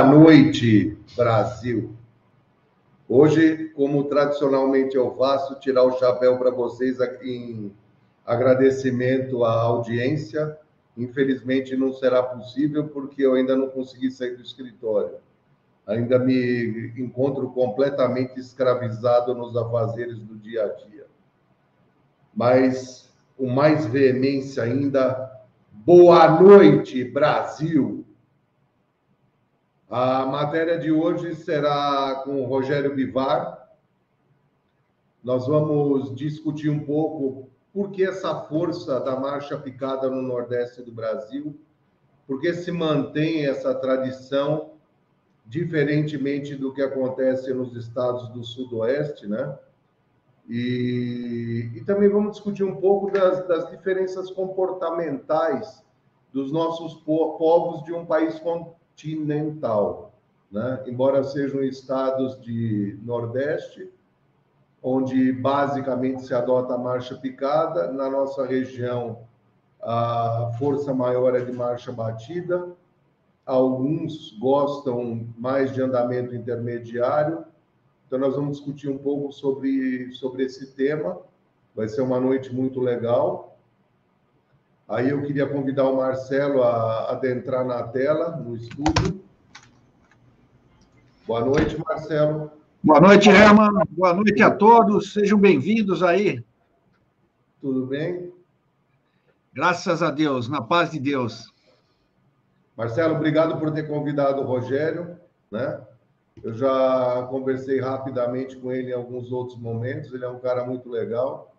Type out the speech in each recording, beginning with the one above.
Boa noite, Brasil. Hoje, como tradicionalmente eu faço, tirar o chapéu para vocês em agradecimento à audiência. Infelizmente não será possível porque eu ainda não consegui sair do escritório. Ainda me encontro completamente escravizado nos afazeres do dia a dia. Mas, com mais veemência ainda, boa noite, Brasil! A matéria de hoje será com o Rogério Bivar. Nós vamos discutir um pouco por que essa força da marcha picada no Nordeste do Brasil, por que se mantém essa tradição, diferentemente do que acontece nos estados do Sudoeste, né? E, e também vamos discutir um pouco das, das diferenças comportamentais dos nossos povos de um país continental, né? embora sejam estados de Nordeste, onde basicamente se adota a marcha picada, na nossa região a força maior é de marcha batida, alguns gostam mais de andamento intermediário, então nós vamos discutir um pouco sobre, sobre esse tema, vai ser uma noite muito legal. Aí eu queria convidar o Marcelo a adentrar na tela, no estúdio. Boa noite, Marcelo. Boa noite, Herman. Boa noite a todos. Sejam bem-vindos aí. Tudo bem? Graças a Deus, na paz de Deus. Marcelo, obrigado por ter convidado o Rogério, né? Eu já conversei rapidamente com ele em alguns outros momentos. Ele é um cara muito legal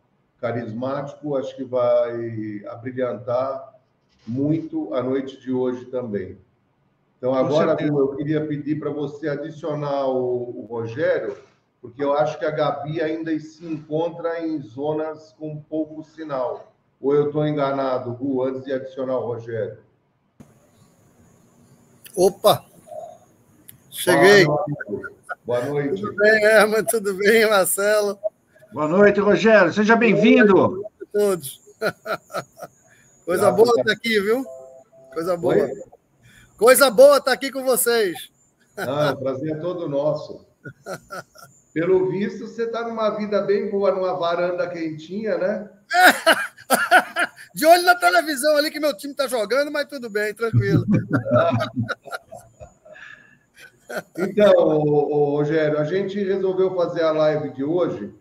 carismático, acho que vai abrilhantar muito a noite de hoje também. Então, agora, eu queria pedir para você adicionar o, o, Rogério, porque eu acho que a Gabi ainda se encontra em zonas com pouco sinal. Ou eu estou enganado, Gu, antes de adicionar o Rogério? Opa! Cheguei. Boa noite. Boa noite. Tudo bem, Herman? Tudo bem, Marcelo? Boa noite, Rogério. Seja bem-vindo. a todos. Coisa boa estar tá aqui, viu? Coisa boa. Oi? Coisa boa estar tá aqui com vocês. Ah, o prazer é todo nosso. Pelo visto, você está numa vida bem boa, numa varanda quentinha, né? De olho na televisão ali que meu time está jogando, mas tudo bem, tranquilo. Então, Rogério, a gente resolveu fazer a live de hoje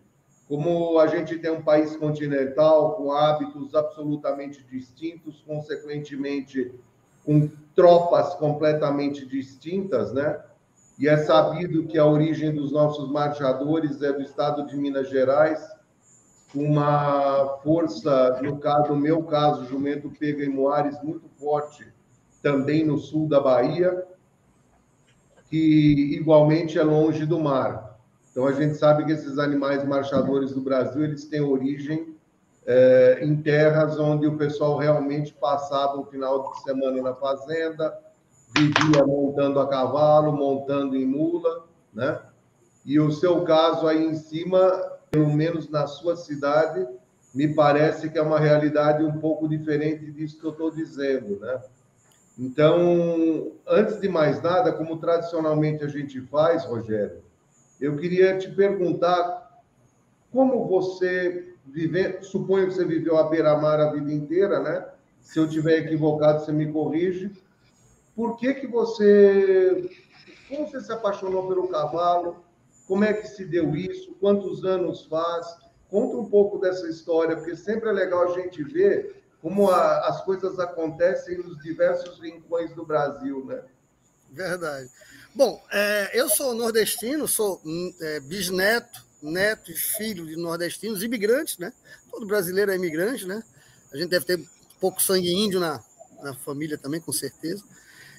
como a gente tem um país continental com hábitos absolutamente distintos, consequentemente com tropas completamente distintas, né? E é sabido que a origem dos nossos marchadores é do estado de Minas Gerais, uma força, no caso, meu caso, Jumento Pega em Moares, muito forte, também no sul da Bahia, que igualmente é longe do mar. Então a gente sabe que esses animais marchadores do Brasil eles têm origem é, em terras onde o pessoal realmente passava o final de semana na fazenda, vivia montando a cavalo, montando em mula, né? E o seu caso aí em cima, pelo menos na sua cidade, me parece que é uma realidade um pouco diferente disso que eu estou dizendo, né? Então, antes de mais nada, como tradicionalmente a gente faz, Rogério, eu queria te perguntar como você vive, suponho que você viveu a beira-mar a vida inteira, né? Se eu tiver equivocado, você me corrige. Por que que você como você se apaixonou pelo cavalo? Como é que se deu isso? Quantos anos faz? Conta um pouco dessa história, porque sempre é legal a gente ver como a, as coisas acontecem nos diversos rincões do Brasil, né? Verdade. Bom, é, eu sou nordestino, sou hum, é, bisneto, neto e filho de nordestinos, imigrantes, né? Todo brasileiro é imigrante, né? A gente deve ter pouco sangue índio na, na família também, com certeza.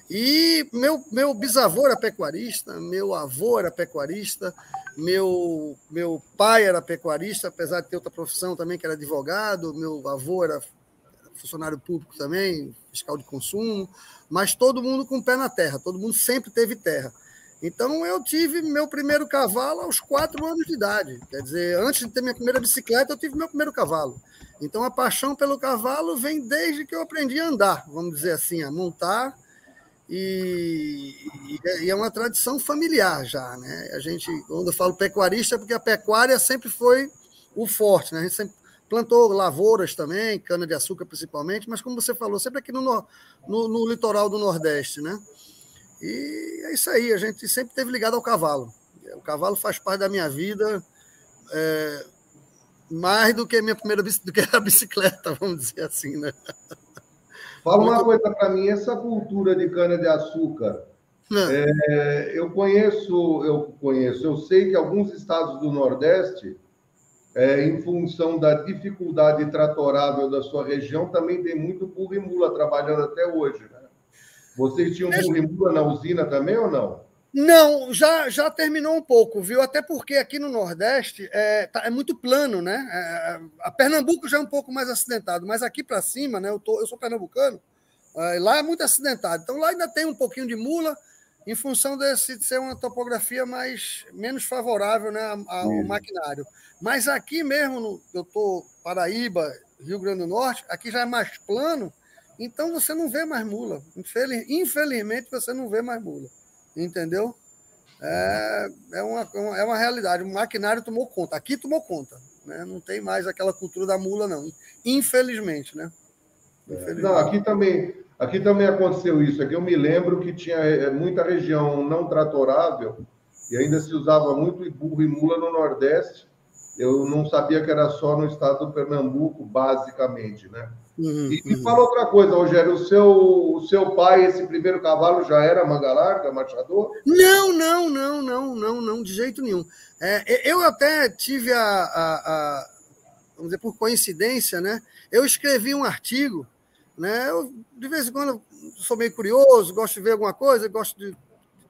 E meu, meu bisavô era pecuarista, meu avô era pecuarista, meu, meu pai era pecuarista, apesar de ter outra profissão também, que era advogado, meu avô era funcionário público também, fiscal de consumo, mas todo mundo com o pé na terra, todo mundo sempre teve terra. Então eu tive meu primeiro cavalo aos quatro anos de idade. Quer dizer, antes de ter minha primeira bicicleta, eu tive meu primeiro cavalo. Então a paixão pelo cavalo vem desde que eu aprendi a andar, vamos dizer assim, a montar. E, e, é uma tradição familiar já, né? A gente, quando eu falo pecuarista, é porque a pecuária sempre foi o forte, né? A gente sempre plantou lavouras também, cana-de-açúcar principalmente, mas como você falou, sempre aqui no, no, no, litoral do Nordeste, né? E é isso aí, a gente sempre teve ligado ao cavalo. O cavalo faz parte da minha vida é, mais do que a minha primeira do que a bicicleta, vamos dizer assim, né? Fala uma coisa para mim, essa cultura de cana-de-açúcar, é, eu conheço, eu conheço, eu sei que alguns estados do Nordeste, é, em função da dificuldade tratorável da sua região, também tem muito burro e mula trabalhando até hoje. Né? Vocês tinham burro e mula na usina também ou não? Não, já, já terminou um pouco, viu? Até porque aqui no Nordeste é, tá, é muito plano, né? É, a Pernambuco já é um pouco mais acidentado, mas aqui para cima, né? Eu, tô, eu sou pernambucano, é, lá é muito acidentado. Então lá ainda tem um pouquinho de mula, em função desse, de ser uma topografia mais menos favorável né, ao maquinário. Mas aqui mesmo, no, eu estou Paraíba, Rio Grande do Norte, aqui já é mais plano, então você não vê mais mula. Infeliz, infelizmente, você não vê mais mula entendeu? É, é, uma, é uma realidade. O maquinário tomou conta. Aqui tomou conta. Né? Não tem mais aquela cultura da mula, não. Infelizmente, né? Infelizmente. Não, aqui também, aqui também aconteceu isso. Aqui eu me lembro que tinha é, muita região não tratorável e ainda se usava muito burro e mula no Nordeste. Eu não sabia que era só no estado do Pernambuco, basicamente, né? Uhum, e me uhum. fala outra coisa, Rogério, o seu, o seu pai, esse primeiro cavalo já era manga larga, marchador? Não, não, não, não, não, não, de jeito nenhum. É, eu até tive a, a, a, vamos dizer, por coincidência, né? Eu escrevi um artigo, né? Eu, de vez em quando sou meio curioso, gosto de ver alguma coisa, gosto de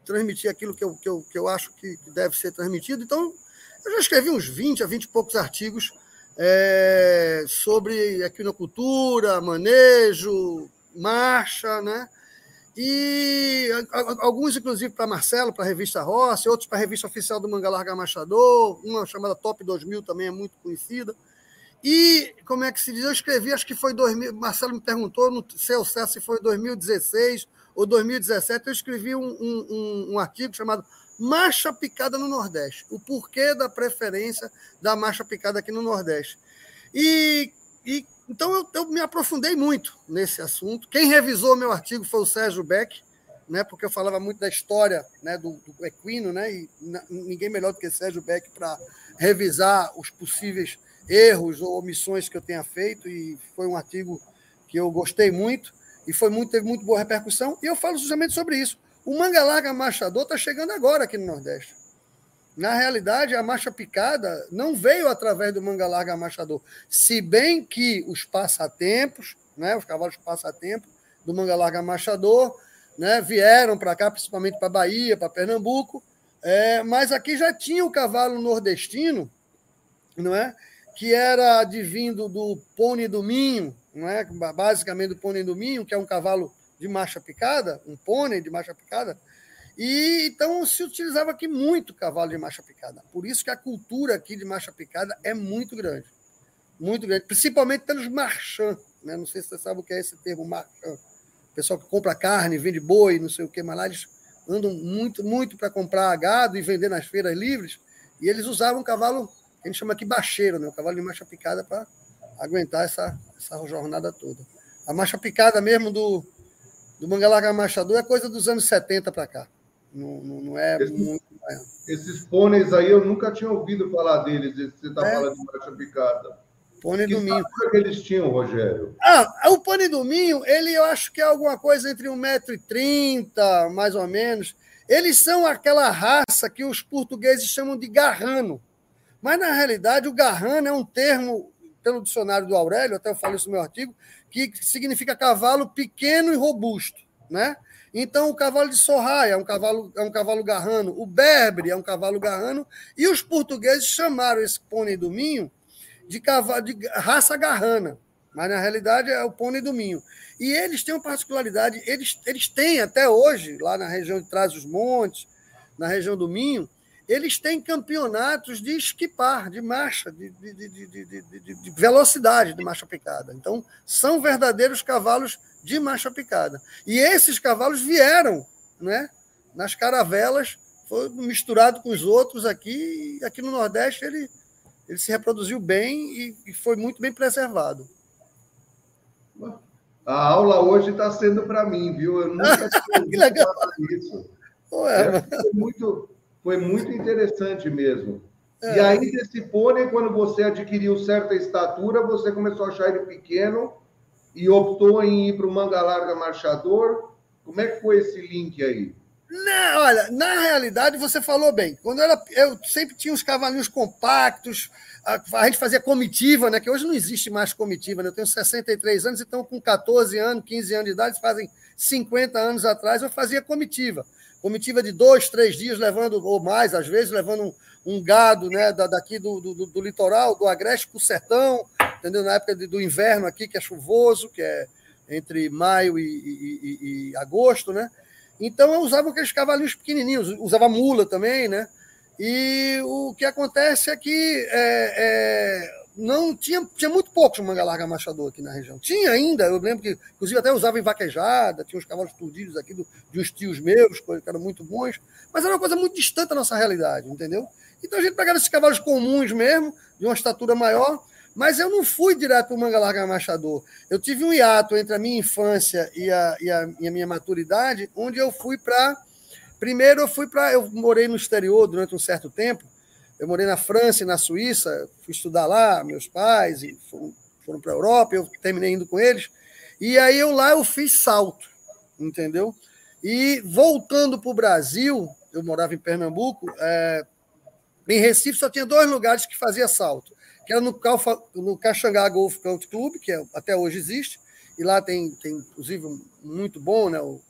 transmitir aquilo que eu, que eu, que eu acho que deve ser transmitido. Então, eu já escrevi uns 20 a 20 e poucos artigos é, sobre equinocultura, manejo, marcha, né? E alguns, inclusive, para Marcelo, para a revista Rossi, outros para a revista oficial do Manga Larga Machador, uma chamada Top 2000 também é muito conhecida. E, como é que se diz? Eu escrevi, acho que foi 2000, Marcelo me perguntou, não sei ao certo se foi 2016 ou 2017, eu escrevi um, um, um artigo chamado marcha picada no Nordeste. O porquê da preferência da marcha picada aqui no Nordeste. E, e então eu, eu, me aprofundei muito nesse assunto. Quem revisou meu artigo foi o Sérgio Beck, né, porque eu falava muito da história né, do, do equino, né, e ninguém melhor do que Sérgio Beck para revisar os possíveis erros ou omissões que eu tenha feito. E foi um artigo que eu gostei muito e foi muito, teve muito boa repercussão. E eu falo justamente sobre isso. O manga larga marchador está chegando agora aqui no Nordeste. Na realidade, a marcha picada não veio através do manga larga marchador, se bem que os passatempos, né, os cavalos passatempo do manga larga marchador, né, vieram para cá, principalmente para Bahia, para Pernambuco, é, mas aqui já tinha o cavalo nordestino, não é? Que era advindo do pônei do Minho, não é? Basicamente do pônei do Minho, que é um cavalo de marcha picada, um pônei de marcha picada, e então se utilizava aqui muito cavalo de marcha picada. Por isso que a cultura aqui de marcha picada é muito grande. Muito grande, principalmente pelos marchands. Né? Não sei se você sabe o que é esse termo marchand. Pessoal que compra carne, vende boi, não sei o que, mas lá eles andam muito, muito para comprar gado e vender nas feiras livres. E eles usavam cavalo, a gente chama aqui bacheiro, né? o cavalo de marcha picada, para aguentar essa, essa jornada toda. A marcha picada mesmo do, do manga larga machador é coisa dos anos 70 para cá. Não, não, não é esses, muito. Esses pôneis aí eu nunca tinha ouvido falar deles. Você está é. falando de marcha picada. Pônei do Minho. que eles tinham, Rogério? Ah, o pônei do Minho, ele eu acho que é alguma coisa entre 1,30m, mais ou menos. Eles são aquela raça que os portugueses chamam de garrano. Mas, na realidade, o garrano é um termo, pelo dicionário do Aurélio, até eu falo isso no meu artigo, que significa cavalo pequeno e robusto, né? Então, o cavalo de Sorraia é um cavalo, é um cavalo garrano, o berbre é um cavalo garrano, e os portugueses chamaram esse pônei do Minho de, cavalo, de raça garrana, mas na realidade é o pônei do Minho. E eles têm uma particularidade, eles, eles têm até hoje, lá na região de Trás-os-Montes, na região do Minho, eles têm campeonatos de esquipar, de marcha, de, de, de, de, velocidade de marcha picada. Então, são verdadeiros cavalos de marcha picada. E esses cavalos vieram né, nas caravelas, foi misturado com os outros aqui, e aqui no Nordeste ele, ele se reproduziu bem e, e foi muito bem preservado. A aula hoje está sendo para mim, viu? Eu nunca que legal. isso. Ué, foi, muito, foi muito interessante mesmo. É. E aí, desse pônei, quando você adquiriu certa estatura, você começou a achar ele pequeno e optou em ir para o manga larga marchador. Como é que foi esse link aí? Não, olha, na realidade você falou bem. Quando eu, era, eu sempre tinha uns cavalinhos compactos, a, a, gente fazia comitiva, né? Que hoje não existe mais comitiva, né? Eu tenho 63 anos, então com 14 anos, 15 anos de idade, fazem 50 anos atrás, eu fazia comitiva. Comitiva de dois, três dias, levando, ou mais, às vezes, levando um, um gado né, daqui do, do, do litoral, do Agreste para o sertão, entendeu? Na época do inverno aqui, que é chuvoso, que é entre maio e, e, e agosto, né? Então eu usava aqueles cavalinhos pequenininhos, usava mula também, né? E o que acontece é que é, é, não tinha, tinha muito poucos manga larga machador aqui na região. Tinha ainda, eu lembro que, inclusive, até usava em vaquejada, tinha uns cavalos turdidos aqui do, de uns tios meus, que eram muito bons, mas era uma coisa muito distante da nossa realidade, entendeu? Então a gente pegava esses cavalos comuns mesmo, de uma estatura maior, mas eu não fui direto para o Manga Larga Machador. Eu tive um hiato entre a minha infância e a, e a, e a minha maturidade, onde eu fui para. Primeiro, eu fui para. Eu morei no exterior durante um certo tempo. Eu morei na França e na Suíça, fui estudar lá, meus pais foram, foram para a Europa, eu terminei indo com eles. E aí eu lá eu fiz salto, entendeu? E voltando para o Brasil, eu morava em Pernambuco, é, em Recife só tinha dois lugares que fazia salto que era no, Calfa, no Caxangá Golf Country Club, que é, até hoje existe, e lá tem, tem inclusive, muito bom, né? O,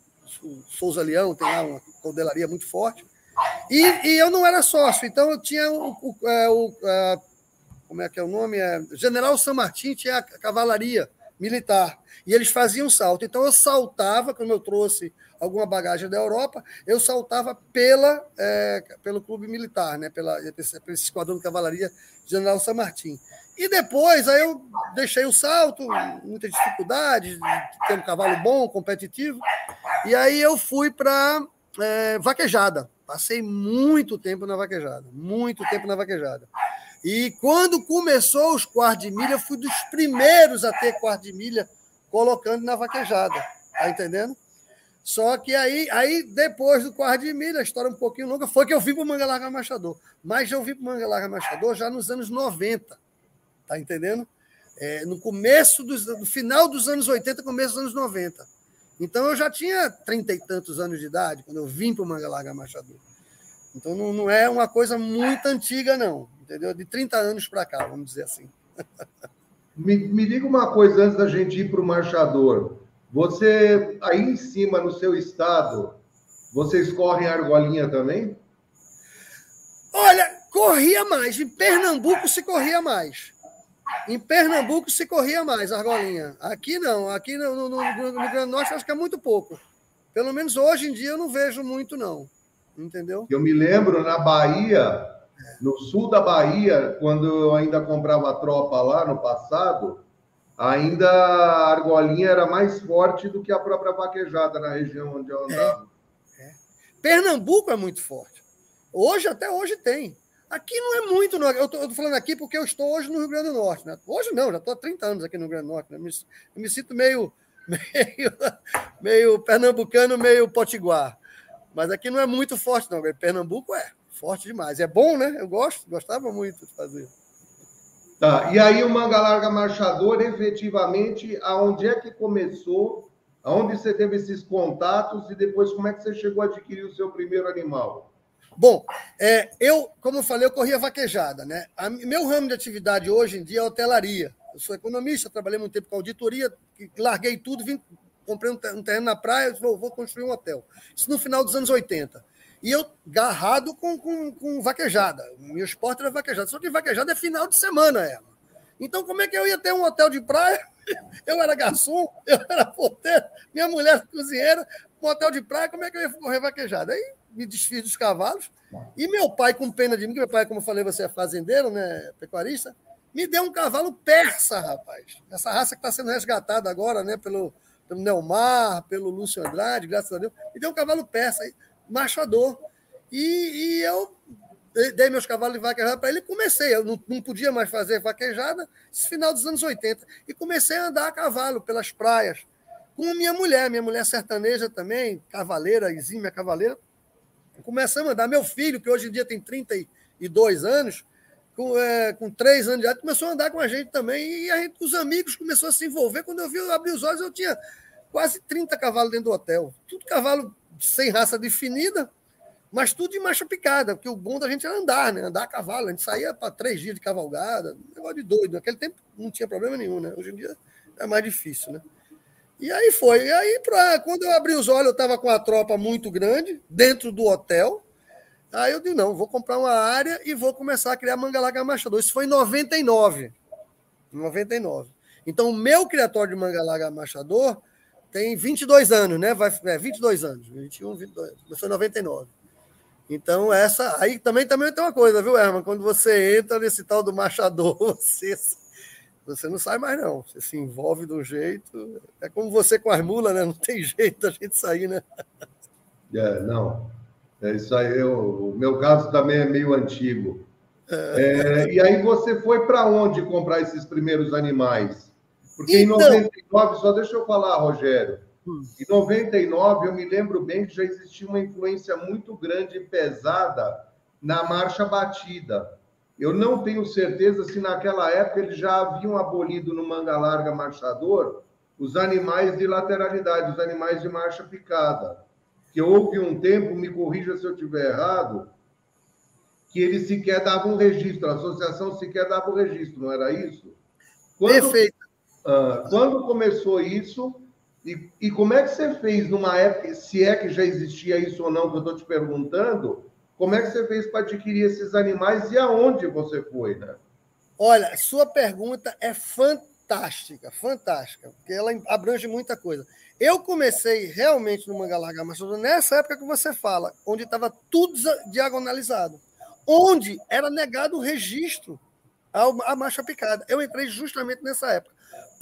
o Souza Leão tem lá uma cordelaria muito forte. E, e, eu não era sócio, então eu tinha o, o, é, o a, como é que é o nome? É, General San Martin tinha a cavalaria militar. E eles faziam salto. Então eu saltava, quando eu trouxe alguma bagagem da Europa, eu saltava pela, é, pelo clube militar, né? pela, pelo esquadrão de cavalaria General San Martin. E depois, aí eu deixei o salto, muita dificuldade, ter um cavalo bom, competitivo, e aí eu fui para é, vaquejada. Passei muito tempo na vaquejada, muito tempo na vaquejada. E quando começou os quartos de milha, eu fui dos primeiros a ter quarto de milha colocando na vaquejada. Tá entendendo? Só que aí, aí depois do quarto de milha, a história um pouquinho longa, foi que eu vim para o Manga Larga Machador. Mas eu vim para o Manga Larga Machador já nos anos 90. Tá entendendo? É, no começo dos, no final dos anos 80, começo dos anos 90. Então eu já tinha trinta e tantos anos de idade quando eu vim para o Manga Larga Machador. Então não, não é uma coisa muito antiga, não. Entendeu? De 30 anos para cá, vamos dizer assim. Me, me diga uma coisa antes da gente ir para o marchador. Você, aí em cima, no seu estado, vocês correm argolinha também? Olha, corria mais. Em Pernambuco se corria mais. Em Pernambuco se corria mais argolinha. Aqui não. Aqui no, no, no, no Grande Norte acho que é muito pouco. Pelo menos hoje em dia eu não vejo muito, não. Entendeu? Eu me lembro na Bahia, no sul da Bahia, quando eu ainda comprava tropa lá no passado, ainda a argolinha era mais forte do que a própria vaquejada na região onde eu andava. É, é. Pernambuco é muito forte. Hoje, até hoje tem. Aqui não é muito, não. Eu estou falando aqui porque eu estou hoje no Rio Grande do Norte. Né? Hoje não, já estou há 30 anos aqui no Rio Grande do Norte. Né? Eu, me, me sinto meio, meio, meio pernambucano, meio potiguar. Mas aqui não é muito forte, não. Pernambuco é forte demais. É bom, né? Eu gosto, gostava muito de fazer. Tá, e aí o Manga Larga Marchador, efetivamente, aonde é que começou? Aonde você teve esses contatos e depois como é que você chegou a adquirir o seu primeiro animal? Bom, é, eu, como eu falei, eu corria vaquejada, né? A, meu ramo de atividade hoje em dia é hotelaria. Eu sou economista, trabalhei muito tempo com auditoria, larguei tudo, vim, comprei um terreno na praia, vou, vou construir um hotel. Isso no final dos anos 80. E eu garrado com, com, com vaquejada. Meu esporte era vaquejada. Só que vaquejada é final de semana, ela. Então, como é que eu ia ter um hotel de praia Eu era garçom, eu era porteiro, minha mulher era cozinheira, motel de praia, como é que eu ia correr vaquejada? Aí me desfiz dos cavalos. E meu pai, com pena de mim, que meu pai, como eu falei, você é fazendeiro, né, pecuarista, me deu um cavalo persa, rapaz. Essa raça que está sendo resgatada agora, né, pelo, pelo Nelmar, pelo Lúcio Andrade, graças a Deus. Me deu um cavalo persa, marchador. E, e eu dei meus cavalos de vaquejada para ele e comecei. Eu não, não, podia mais fazer vaquejada esse final dos anos 80. E comecei a andar a cavalo pelas praias. Com minha mulher, minha mulher sertaneja também, cavaleira, exímia cavaleira. Começamos a andar. Meu filho, que hoje em dia tem 32 anos, com, é, com três anos de idade, começou a andar com a gente também. E a gente, os amigos começaram a se envolver. Quando eu vi, eu abri os olhos, eu tinha quase 30 cavalos dentro do hotel. Tudo cavalo sem raça definida, mas tudo de marcha picada, porque o bom da gente era andar, né? Andar a cavalo. A gente saía para três dias de cavalgada, um negócio de doido. Naquele tempo não tinha problema nenhum, né? Hoje em dia é mais difícil, né? E aí foi. E aí, pra, quando eu abri os olhos, eu estava com a tropa muito grande, dentro do hotel. Aí eu disse, não, vou comprar uma área e vou começar a criar manga larga machador. Isso foi em 99. 99. Então, o meu criatório de manga larga machador tem 22 anos, né? Vai, é, 22 anos. 21, 22. Começou em 99. Então, essa. Aí também, também tem uma coisa, viu, Herman? Quando você entra nesse tal do machador, você, você não sai mais, não. Você se envolve de um jeito. É como você com as mulas, né? Não tem jeito da gente sair, né? É, não. É isso aí. Eu, o meu caso também é meio antigo. É... É, e aí você foi para onde comprar esses primeiros animais? Porque então... em 99, só deixa eu falar, Rogério. Em 99, eu me lembro bem que já existia uma influência muito grande e pesada na marcha batida. Eu não tenho certeza se naquela época eles já haviam abolido no manga larga marchador os animais de lateralidade, os animais de marcha picada. Que houve um tempo, me corrija se eu estiver errado, que eles sequer davam registro, a associação sequer dava o registro, não era isso? Quando, Perfeito. Uh, quando começou isso, e, e como é que você fez numa época, se é que já existia isso ou não, que eu estou te perguntando, como é que você fez para adquirir esses animais e aonde você foi, né? Olha, sua pergunta é fantástica, fantástica, porque ela abrange muita coisa. Eu comecei realmente no Manga Larga Machado nessa época que você fala, onde estava tudo diagonalizado, onde era negado o registro à marcha picada. Eu entrei justamente nessa época.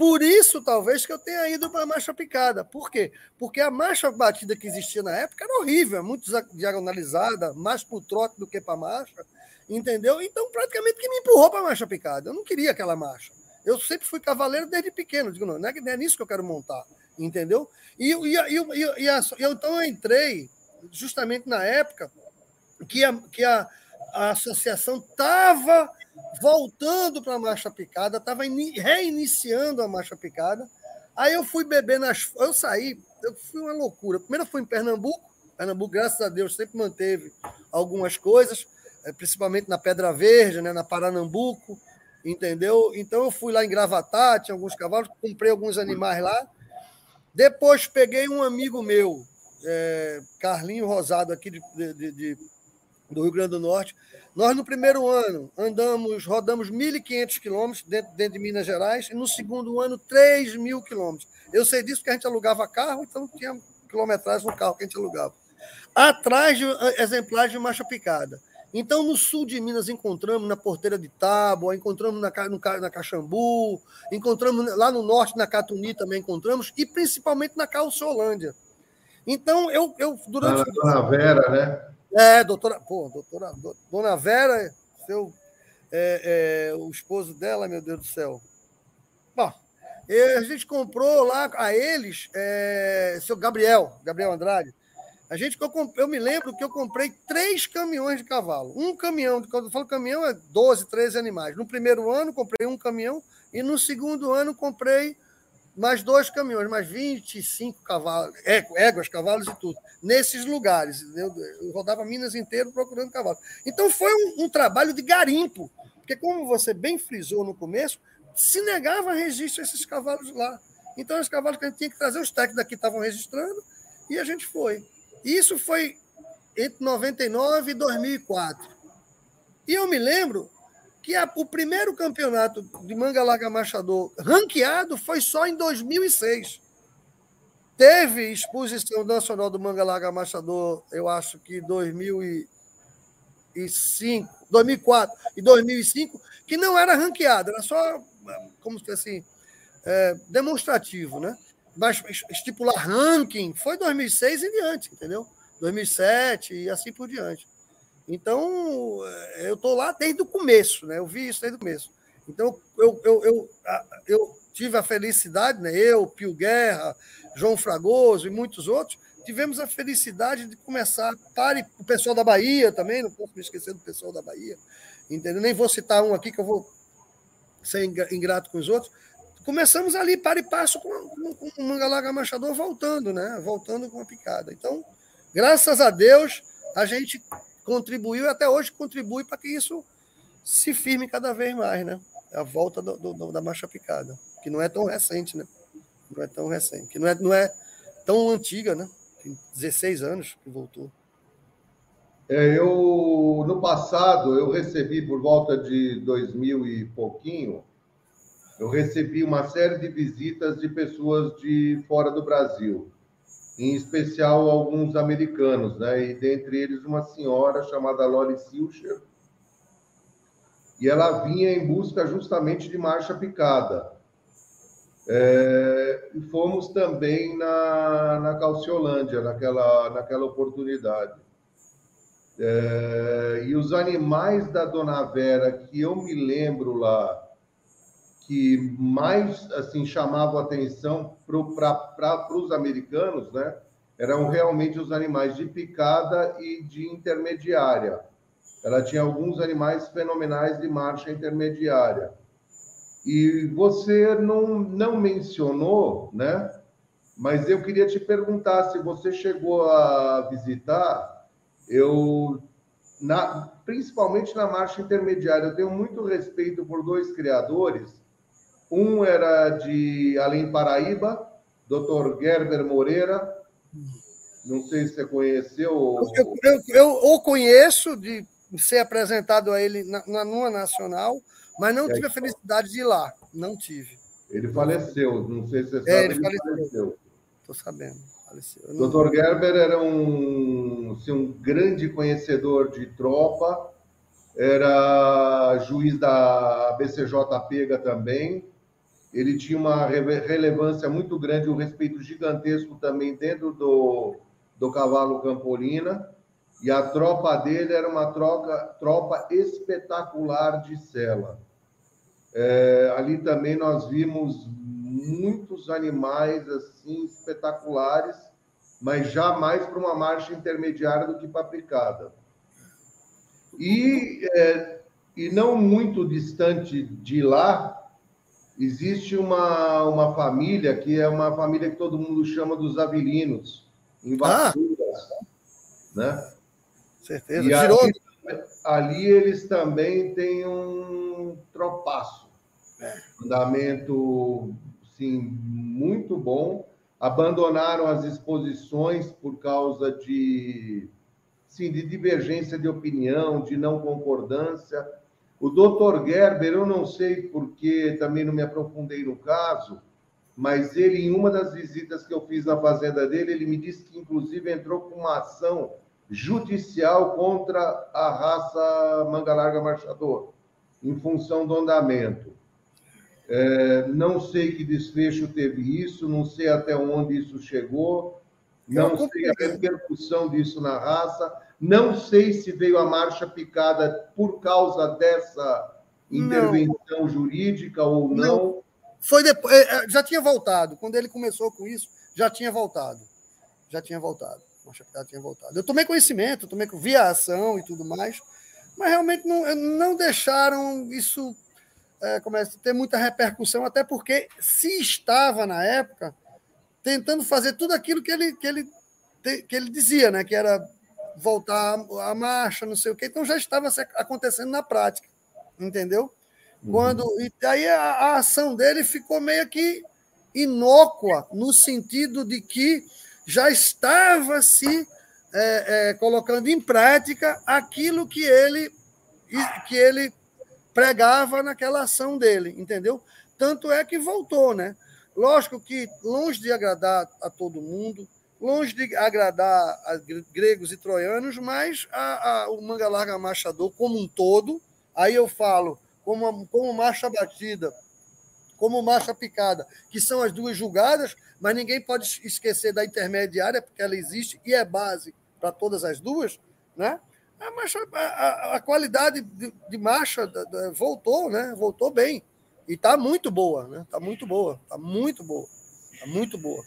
Por isso, talvez, que eu tenha ido para a marcha picada. Por quê? Porque a marcha batida que existia na época era horrível, é muito diagonalizada, mais para o trote do que para a marcha, entendeu? Então, praticamente, que me empurrou para a marcha picada. Eu não queria aquela marcha. Eu sempre fui cavaleiro desde pequeno. Digo, não, não é, não é nisso que eu quero montar, entendeu? E, e, e, e a, então eu entrei justamente na época que a, que a, a associação estava voltando para a marcha picada, estava reiniciando a marcha picada. Aí eu fui beber nas. Eu saí, eu fui uma loucura. Primeiro eu fui em Pernambuco. Pernambuco, graças a Deus, sempre manteve algumas coisas, eh, principalmente na Pedra Verde, né, na Paranambuco, entendeu? Então eu fui lá em Gravatá, tinha alguns cavalos, comprei alguns animais lá. Depois peguei um amigo meu, é, Carlinho Rosado, aqui de, de, de, do Rio Grande do Norte, nós, no primeiro ano, andamos, rodamos 1.500 quilômetros dentro, dentro de Minas Gerais, e no segundo ano, 3 mil quilômetros. Eu sei disso porque a gente alugava carro, então tinha quilometragem no carro que a gente alugava. Atrás de eh, exemplares de marcha picada. Então, no sul de Minas, encontramos na Porteira de Tábua, encontramos na, no, na Caxambu, encontramos lá no norte, na Catuni também encontramos, e principalmente na Calçolândia. Então, eu, eu durante. Na Vera, né? É, doutora, pô, doutora, dona Vera, seu, é, é, o esposo dela, meu Deus do céu. Bom, a gente comprou lá a eles, é, seu Gabriel, Gabriel Andrade. A gente, eu, eu, me lembro que eu comprei três caminhões de cavalo. Um caminhão, quando eu falo caminhão, é 12, 13 animais. No primeiro ano, comprei um caminhão, e no segundo ano, comprei mais dois caminhões, mais 25 cavalos, éguas, cavalos e tudo, nesses lugares. Eu, rodava Minas inteiro procurando cavalos. Então foi um, um, trabalho de garimpo, porque, como você bem frisou no começo, se negava registro a esses cavalos lá. Então, os cavalos que a gente tinha que trazer, os técnicos daqui estavam registrando, e a gente foi. Isso foi entre 99 e 2004. E eu me lembro que a, o primeiro campeonato de manga larga marchador ranqueado foi só em 2006. Teve exposição nacional do manga larga marchador, eu acho que 2005, 2004 e 2005, que não era ranqueado, era só, como se assim, é, demonstrativo, né? Mas estipular ranking foi 2006 em diante, entendeu? 2007 e assim por diante. Então, eh, eu estou lá desde o começo, né? Eu vi isso desde o começo. Então, eu, eu, eu, eu tive a felicidade, né? eu, Pio Guerra, João Fragoso e muitos outros, tivemos a felicidade de começar, pare, o pessoal da Bahia também, não posso me esquecer do pessoal da Bahia, entendeu? Nem vou citar um aqui que eu vou ser ingrato com os outros. Começamos ali, para e passo, com, com, com o Mangalaga Machador voltando, né? Voltando com a picada. Então, graças a Deus, a gente contribuiu e até hoje contribui para que isso se firme cada vez mais, né? A volta do, do, da marcha picada, que não é tão recente, né? Não é tão recente, que não é, não é tão antiga, né? Tem 16 anos que voltou. É, eu no passado eu recebi por volta de 2000 e pouquinho, eu recebi uma série de visitas de pessoas de fora do Brasil em especial alguns americanos, né? E dentre eles uma senhora chamada Lori Silcher. E ela vinha em busca justamente de marcha picada. É, e fomos também na, na Calciolândia, naquela, naquela oportunidade. É, e os animais da Dona Vera, que eu me lembro lá, que mais assim chamavam atenção para os americanos, né? Eram realmente os animais de picada e de intermediária. Ela tinha alguns animais fenomenais de marcha intermediária. E você não, não mencionou, né? Mas eu queria te perguntar se você chegou a visitar, eu na, principalmente na marcha intermediária, eu tenho muito respeito por dois criadores um era de Além Paraíba, Dr. Gerber Moreira. Não sei se você conheceu. Eu, eu, eu o conheço de ser apresentado a ele na, na numa nacional, mas não tive a felicidade de ir lá. Não tive. Ele faleceu, não sei se você é, sabe, ele, ele faleceu. Estou sabendo. Faleceu. Não... Dr. Gerber era um, assim, um grande conhecedor de tropa, era juiz da BCJ Pega também, ele tinha uma relevância muito grande, um respeito gigantesco também dentro do, do cavalo Campolina, e a tropa dele era uma troca, tropa espetacular de cela. É, ali também nós vimos muitos animais assim espetaculares, mas jamais para uma marcha intermediária do que para picada. E, é, e não muito distante de lá, Existe uma, uma família que é uma família que todo mundo chama dos avilinos, em Vassouras, ah. né? Certeza. E ali, ali, eles também têm um tropaço. É. Andamento, sim, muito bom. Abandonaram as exposições por causa de, sim, de divergência de opinião, de não concordância o doutor Gerber, eu não sei porque também não me aprofundei no caso, mas ele, em uma das visitas que eu fiz na fazenda dele, ele me disse que, inclusive, entrou com uma ação judicial contra a raça manga larga marchador, em função do andamento. É, não sei que desfecho teve isso, não sei até onde isso chegou, não sei a repercussão disso na raça, não sei se veio a marcha picada por causa dessa intervenção não. jurídica ou não. não. Foi depois, é, é, já tinha voltado. Quando ele começou com isso, já tinha voltado. Já tinha voltado. A marcha picada tinha voltado. Eu tomei conhecimento, tomei via ação e tudo mais, mas realmente não, não deixaram isso é, começa a ter muita repercussão, até porque se estava na época tentando fazer tudo aquilo que ele, que ele, que ele dizia, né? que era voltar à marcha, não sei o quê. Então já estava acontecendo na prática, entendeu? Uhum. Quando e aí a, a, ação dele ficou meio que inócua no sentido de que já estava se é, é, colocando em prática aquilo que ele que ele pregava naquela ação dele, entendeu? Tanto é que voltou, né? Lógico que, longe de agradar a todo mundo, longe de agradar a gregos e troianos, mas a, a, o manga larga marchador como um todo, aí eu falo como, como marcha batida, como marcha picada, que são as duas julgadas, mas ninguém pode esquecer da intermediária, porque ela existe e é base para todas as duas, né? A, marcha, a, a qualidade de, de marcha da, da, voltou, né? Voltou bem. E está muito boa, né? Está muito boa, está muito boa, está muito boa.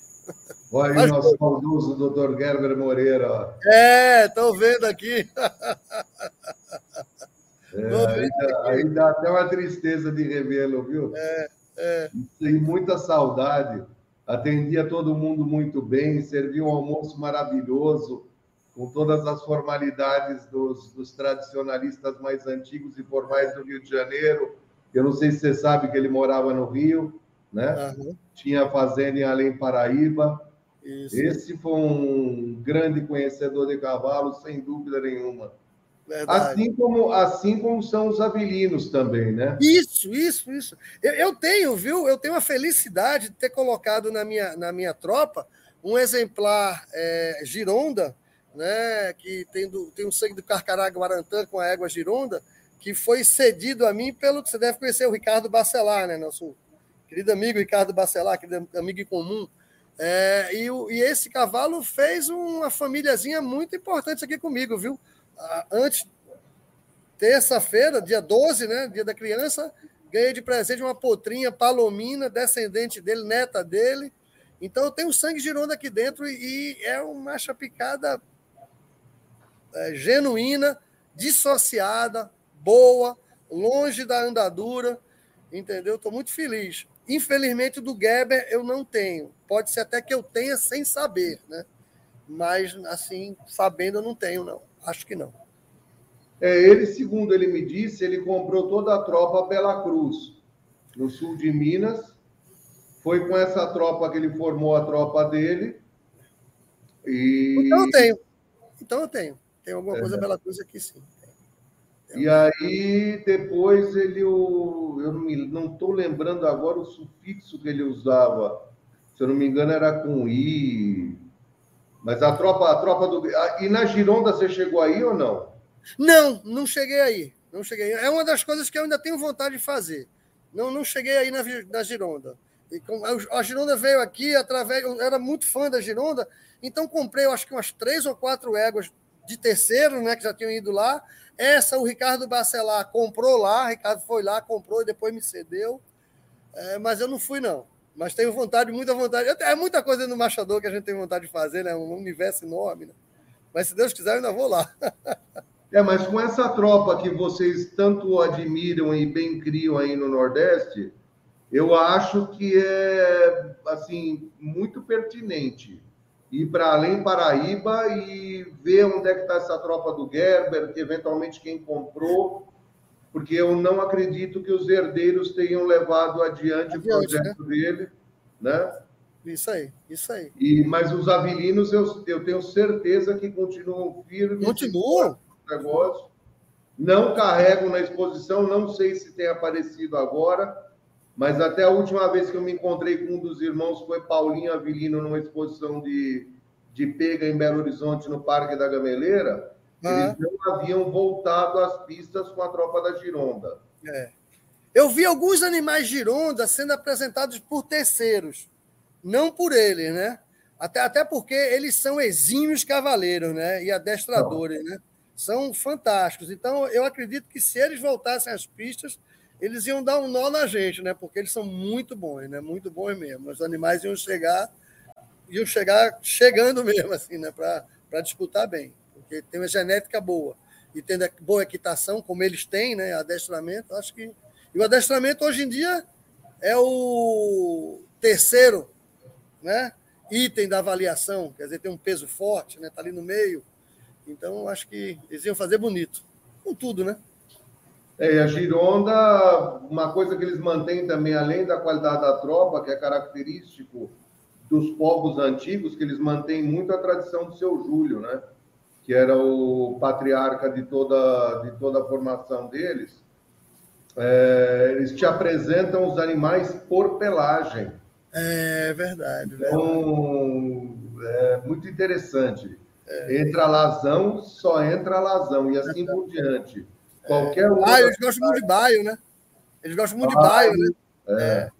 Olha aí o nosso saudoso doutor Gerber Moreira. É, estou vendo aqui. É, aí, dá, aí, dá, até uma tristeza de revê-lo, viu? É, é. E muita saudade. Atendia todo mundo muito bem, servia um almoço maravilhoso, com todas as formalidades dos, dos tradicionalistas mais antigos e formais do Rio de Janeiro. Eu não sei se você sabe que ele morava no Rio, né? Uhum. Tinha fazenda em Além Paraíba. Isso. Esse foi um grande conhecedor de cavalos, sem dúvida nenhuma. Verdade. Assim como, assim como são os avelinos também, né? Isso, isso, isso. Eu, eu, tenho, viu? Eu tenho a felicidade de ter colocado na minha, na minha tropa um exemplar é, Gironda, né? Que tem, do, tem um sangue do Carcará Guarantã com a égua Gironda, que foi cedido a mim pelo que você deve conhecer, o Ricardo Bacelar, né? Nosso querido amigo Ricardo Bacelar, querido amigo em comum. É, e, e esse cavalo fez uma famíliazinha muito importante aqui comigo, viu? antes, terça-feira, dia 12, né, dia da criança, ganhei de presente uma potrinha palomina, descendente dele, neta dele. Então eu tenho sangue gironda aqui dentro e é uma chapicada é, genuína, dissociada, boa, longe da andadura, entendeu? Estou muito feliz. Infelizmente, do Geber eu não tenho. Pode ser até que eu tenha sem saber, né? Mas, assim, sabendo, eu não tenho, não. Acho que não. É, ele, segundo ele me disse, ele comprou toda a tropa pela Cruz, no sul de Minas. Foi com essa tropa que ele formou a tropa dele. E... Então eu tenho. Então eu tenho. Tem alguma é. coisa pela Cruz aqui, sim. E aí, depois ele. Eu não estou lembrando agora o sufixo que ele usava. Se eu não me engano, era com I, mas a tropa, a tropa do. E na Gironda você chegou aí ou não? Não, não cheguei aí. Não cheguei. É uma das coisas que eu ainda tenho vontade de fazer. Não, não cheguei aí na, na Gironda. E a Gironda veio aqui através. Eu era muito fã da Gironda, então comprei, eu acho que umas três ou quatro éguas de terceiro, né, que já tinham ido lá. Essa o Ricardo Bacelar comprou lá, Ricardo foi lá, comprou e depois me cedeu. É, mas eu não fui, não. Mas tenho vontade, muita vontade. É muita coisa no Machador que a gente tem vontade de fazer, né? Um universo enorme, né? Mas se Deus quiser, eu ainda vou lá. É, mas com essa tropa que vocês tanto admiram e bem criam aí no Nordeste, eu acho que é assim muito pertinente ir para além Paraíba e ver onde é que está essa tropa do Gerber, que eventualmente quem comprou, porque eu não acredito que os herdeiros tenham levado adiante, adiante o projeto né? dele, né? Isso aí, isso aí. E, mas os avelinos, eu, eu tenho certeza que continuam firmes. Continuam? Negócio. Não carregam na exposição, não sei se tem aparecido agora, mas até a última vez que eu me encontrei com um dos irmãos foi Paulinho Avelino numa exposição de, de pega em Belo Horizonte, no Parque da Gameleira. Eles não haviam voltado às pistas com a tropa da Gironda. É. Eu vi alguns animais Gironda sendo apresentados por terceiros, não por eles, né? Até, até porque eles são exímios cavaleiros, né? E adestradores, não. né? São fantásticos. Então, eu acredito que se eles voltassem às pistas, eles iam dar um nó na gente, né? Porque eles são muito bons, né? Muito bons mesmo. Os animais iam chegar, iam chegar chegando mesmo, assim, né? Para disputar bem porque tem uma genética boa e tendo boa equitação, como eles têm, né? Adestramento, acho que. E o adestramento hoje em dia é o terceiro né, item da avaliação, quer dizer, tem um peso forte, né? Está ali no meio. Então, acho que eles iam fazer bonito. Com tudo, né? É, a Gironda, uma coisa que eles mantêm também, além da qualidade da tropa, que é característico dos povos antigos, que eles mantêm muito a tradição do seu Júlio, né? que era o patriarca de toda, de toda a formação deles, é, eles te apresentam os animais por pelagem. É verdade. Então, é muito interessante. É. Entra lazão, só entra lazão, e assim por diante. Qualquer um. Ah, eles gostam muito de baio, né? Eles gostam muito baio, de baio, né? É. é.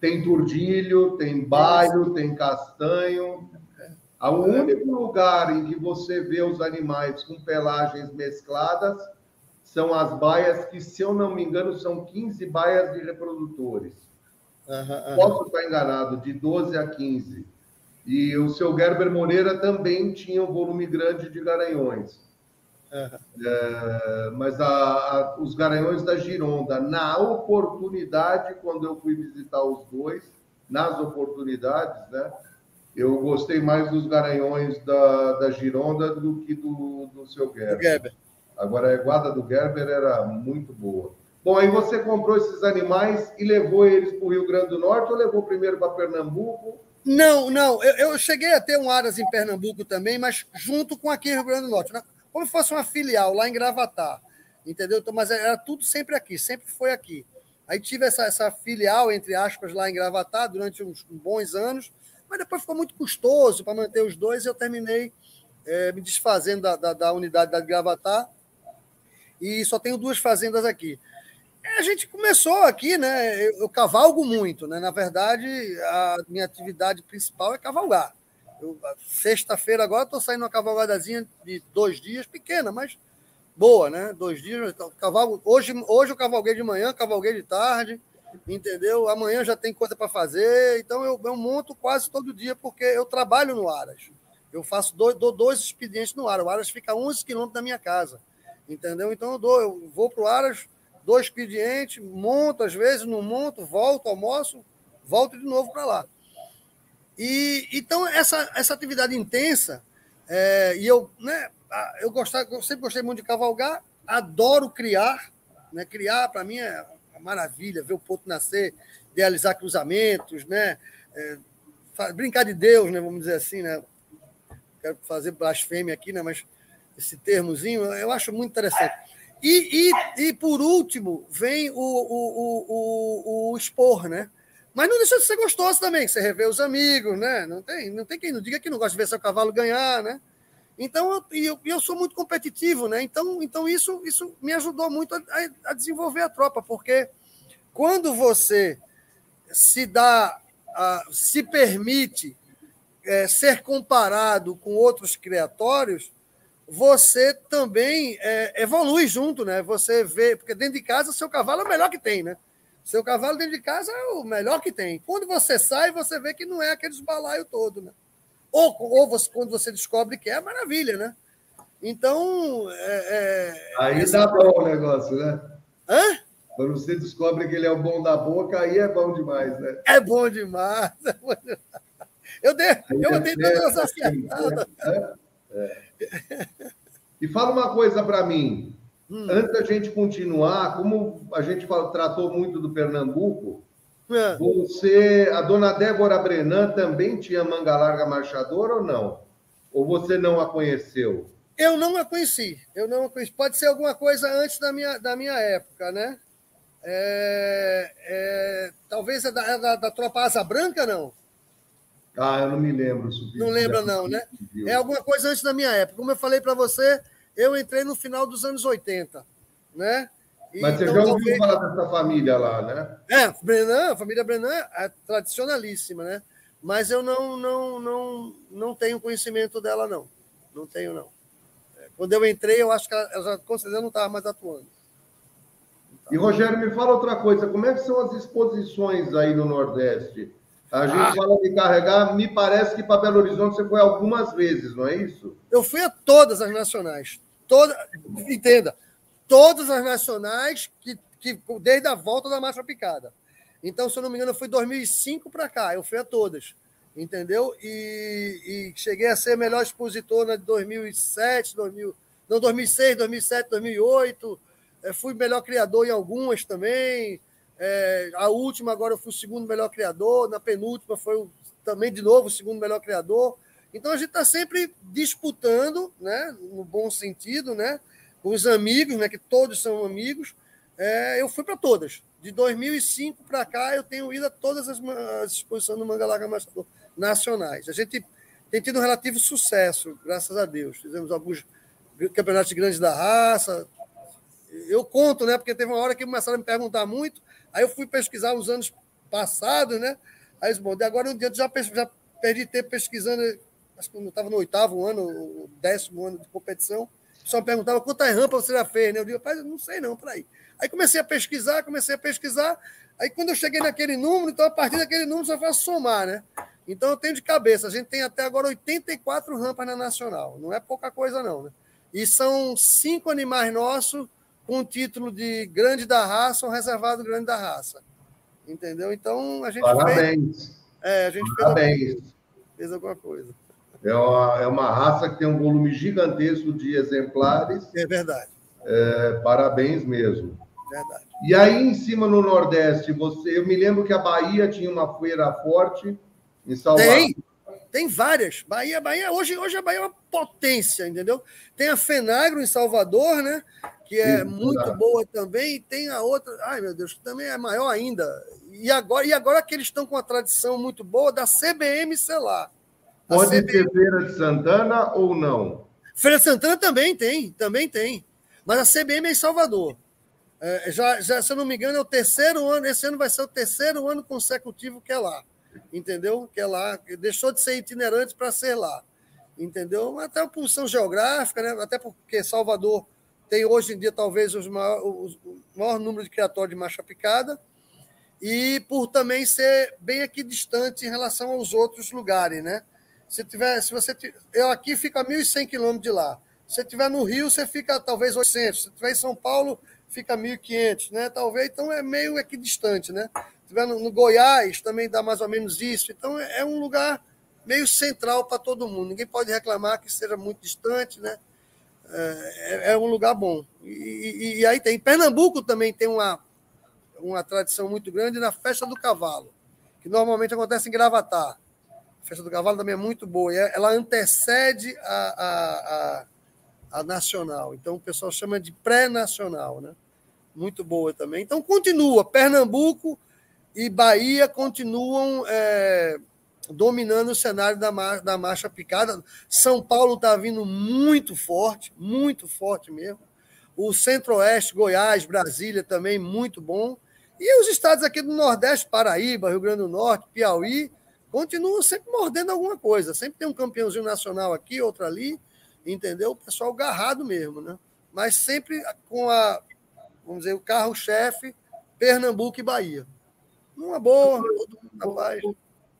Tem turdilho, tem baio, tem castanho. O único lugar em que você vê os animais com pelagens mescladas são as baias, que, se eu não me engano, são 15 baias de reprodutores. Uhum, uhum. Posso estar enganado, de 12 a 15. E o seu Gerber Moreira também tinha um volume grande de garanhões. Uhum. É, mas a, a, os garanhões da Gironda, na oportunidade, quando eu fui visitar os dois, nas oportunidades, né? Eu gostei mais dos garanhões da, da Gironda do que do, do seu Gerber. Gerber. Agora, a guarda do Gerber era muito boa. Bom, aí você comprou esses animais e levou eles para o Rio Grande do Norte ou levou primeiro para Pernambuco? Não, não. Eu, eu, cheguei a ter um Aras em Pernambuco também, mas junto com aqui Rio Grande do Norte. Né? Como se fosse uma filial lá em Gravatar. Entendeu? Então, mas era tudo sempre aqui, sempre foi aqui. Aí tive essa, essa filial, entre aspas, lá em Gravatar durante uns bons anos, mas depois ficou muito custoso para manter os dois e eu terminei é, me desfazendo da, da, da unidade da Gravatar e só tenho duas fazendas aqui. A gente começou aqui, né? Eu, eu cavalgo muito, né? Na verdade, a minha atividade principal é cavalgar. Sexta-feira agora estou saindo uma cavalgadazinha de dois dias, pequena, mas boa, né? Dois dias. Então, cavalgo, hoje, hoje eu cavalguei de manhã, cavalguei de tarde, entendeu? Amanhã já tem coisa para fazer, então eu, eu, monto quase todo dia, porque eu trabalho no Aras. Eu faço dois, dou dois expedientes no Aras. O Aras fica a 11 quilômetros da minha casa. Entendeu? Então eu, dou, eu vou para o Aras, dou expediente, monto às vezes, não monto, volto, almoço, volto de novo para lá. E então essa, essa atividade intensa, é, e eu, né, eu, eu sempre gostei muito de cavalgar, adoro criar, né? Criar para mim é uma maravilha, ver o ponto nascer, realizar cruzamentos, né? É, brincar de Deus, né? Vamos dizer assim, né? Quero fazer blasfêmia aqui, né? Mas esse termozinho, eu acho muito interessante. E, e, e por último, vem o, o, o, o, expor, né? Mas não deixa de ser gostoso também, você rever os amigos, né? Não tem, não tem quem não diga que não gosta de ver seu cavalo ganhar, né? Então, eu, eu, eu sou muito competitivo, né? Então, então isso, isso me ajudou muito a, a desenvolver a tropa, porque quando você se dá, a, se permite é, ser comparado com outros criatórios, você também é, evolui junto, né? Você vê, porque dentro de casa seu cavalo é o melhor que tem, né? Seu cavalo dentro de casa é o melhor que tem. Quando você sai, você vê que não é aquele balaio todo, né? Ou, ou você, quando você descobre que é, maravilha, né? Então. É, é, aí dá bom o negócio, né? Hã? Quando você descobre que ele é o bom da boca, aí é bom demais, né? É bom demais. É bom demais. Eu dei, eu dei todas as acertadas. Né? É. E fala uma coisa para mim. Hum. Antes da gente continuar, como a gente tratou muito do Pernambuco, é. você, a dona Débora Brenan também tinha manga larga marchadora ou não? Ou você não a conheceu? Eu não a conheci. Eu não a conheci. Pode ser alguma coisa antes da minha, da minha época, né? É, é, talvez é da, é da, da tropa Asa Branca, não? Ah, eu não me lembro. Não lembra, não, né? É alguma coisa antes da minha época. Como eu falei para você, eu entrei no final dos anos 80, né? E Mas você então, já ouviu talvez... falar dessa família lá, né? É, Brenan, a família Brenan é tradicionalíssima, né? Mas eu não, não, não, não tenho conhecimento dela, não. Não tenho, não. É, quando eu entrei, eu acho que ela, já, com certeza, não estava mais atuando. E, Rogério, me fala outra coisa. Como é que são as exposições aí no Nordeste? A gente ah. fala de carregar, me parece que para Belo Horizonte você foi algumas vezes, não é isso? Eu fui a todas as nacionais. Toda, entenda, todas as nacionais que, que desde a volta da marcha picada. Então, se eu não me engano, eu fui 2005 para cá, eu fui a todas, entendeu? E, e, cheguei a ser melhor expositor na de 2007, 2000, não, 2006, 2007, 2008. fui melhor criador em algumas também. É, a última, agora eu fui o segundo melhor criador. Na penúltima, foi o, também de novo o segundo melhor criador. Então a gente está sempre disputando, né, no bom sentido, né, os amigos, né, que todos são amigos, é, eu fui para todas. De 2005 para cá, eu tenho ido a todas as, as exposições do Manga Larga Machador nacionais. A gente tem tido um relativo sucesso, graças a Deus. Fizemos alguns campeonatos grandes da raça. Eu conto, né? Porque teve uma hora que começaram a me perguntar muito. Aí eu fui pesquisar uns anos passados, né? Aí bom, de agora em diante já, já perdi tempo pesquisando. Acho que eu estava no oitavo ano, décimo ano de competição. Só me perguntava quantas rampas você já fez, né? Eu digo, não sei não, peraí. Aí comecei a pesquisar, comecei a pesquisar. Aí quando eu cheguei naquele número, então a partir daquele número só faz somar, né? Então eu tenho de cabeça, a gente tem até agora 84 rampas na Nacional. Não é pouca coisa, não, né? E são cinco animais nossos com o título de grande da raça ou reservado grande da raça. Entendeu? Então a gente Parabéns. Fez, é, a gente Parabéns. Fez, alguma, fez alguma coisa. É uma, é uma raça que tem um volume gigantesco de exemplares. É verdade. É, parabéns mesmo. Verdade. E aí, em cima no Nordeste, você, eu me lembro que a Bahia tinha uma feira forte em Salvador. Tem, tem várias. Bahia, Bahia, hoje, hoje a Bahia é uma potência, entendeu? Tem a Fenagro em Salvador, né? Que é Sim, muito boa também, e tem a outra, ai meu Deus, que também é maior ainda. E agora, e agora que eles estão com uma tradição muito boa da CBM Celar. Pode CBM... ser Feira de Santana ou não? Feira de Santana também tem, também tem. Mas a CBM é em Salvador. É, já, já, se eu não me engano, é o terceiro ano, esse ano vai ser o terceiro ano consecutivo que é lá. Entendeu? Que é lá, deixou de ser itinerante para ser lá. Entendeu? Até uma posição geográfica, né? até porque Salvador tem hoje em dia talvez os o maior número de criatórios de marcha picada, e por também ser bem aqui distante em relação aos outros lugares, né? Se tiver, se você eu aqui fica a 1.100 quilômetros de lá. Se estiver no Rio, você fica talvez 800. Se estiver em São Paulo, fica 1.500, né? Talvez, então é meio aqui distante, né? Se estiver no, no, Goiás, também dá mais ou menos isso. Então é, é um lugar meio central para todo mundo. Ninguém pode reclamar que seja muito distante, né? É, é um lugar bom. E, e, e, aí tem. Pernambuco também tem uma, uma tradição muito grande na festa do cavalo, que normalmente acontece em Gravatar. A festa do cavalo também é muito boa. É, ela antecede a, a, a a nacional. Então o pessoal chama de pré-nacional, né? Muito boa também. Então continua. Pernambuco e Bahia continuam é, dominando o cenário da, mar, da marcha picada. São Paulo está vindo muito forte, muito forte mesmo. O Centro-Oeste, Goiás, Brasília também muito bom. E os estados aqui do Nordeste, Paraíba, Rio Grande do Norte, Piauí, continuam sempre mordendo alguma coisa. Sempre tem um campeãozinho nacional aqui, outro ali entendeu? O pessoal garrado mesmo, né? Mas sempre com a, vamos dizer, o carro-chefe, Pernambuco e Bahia. Uma boa, todo mundo na paz.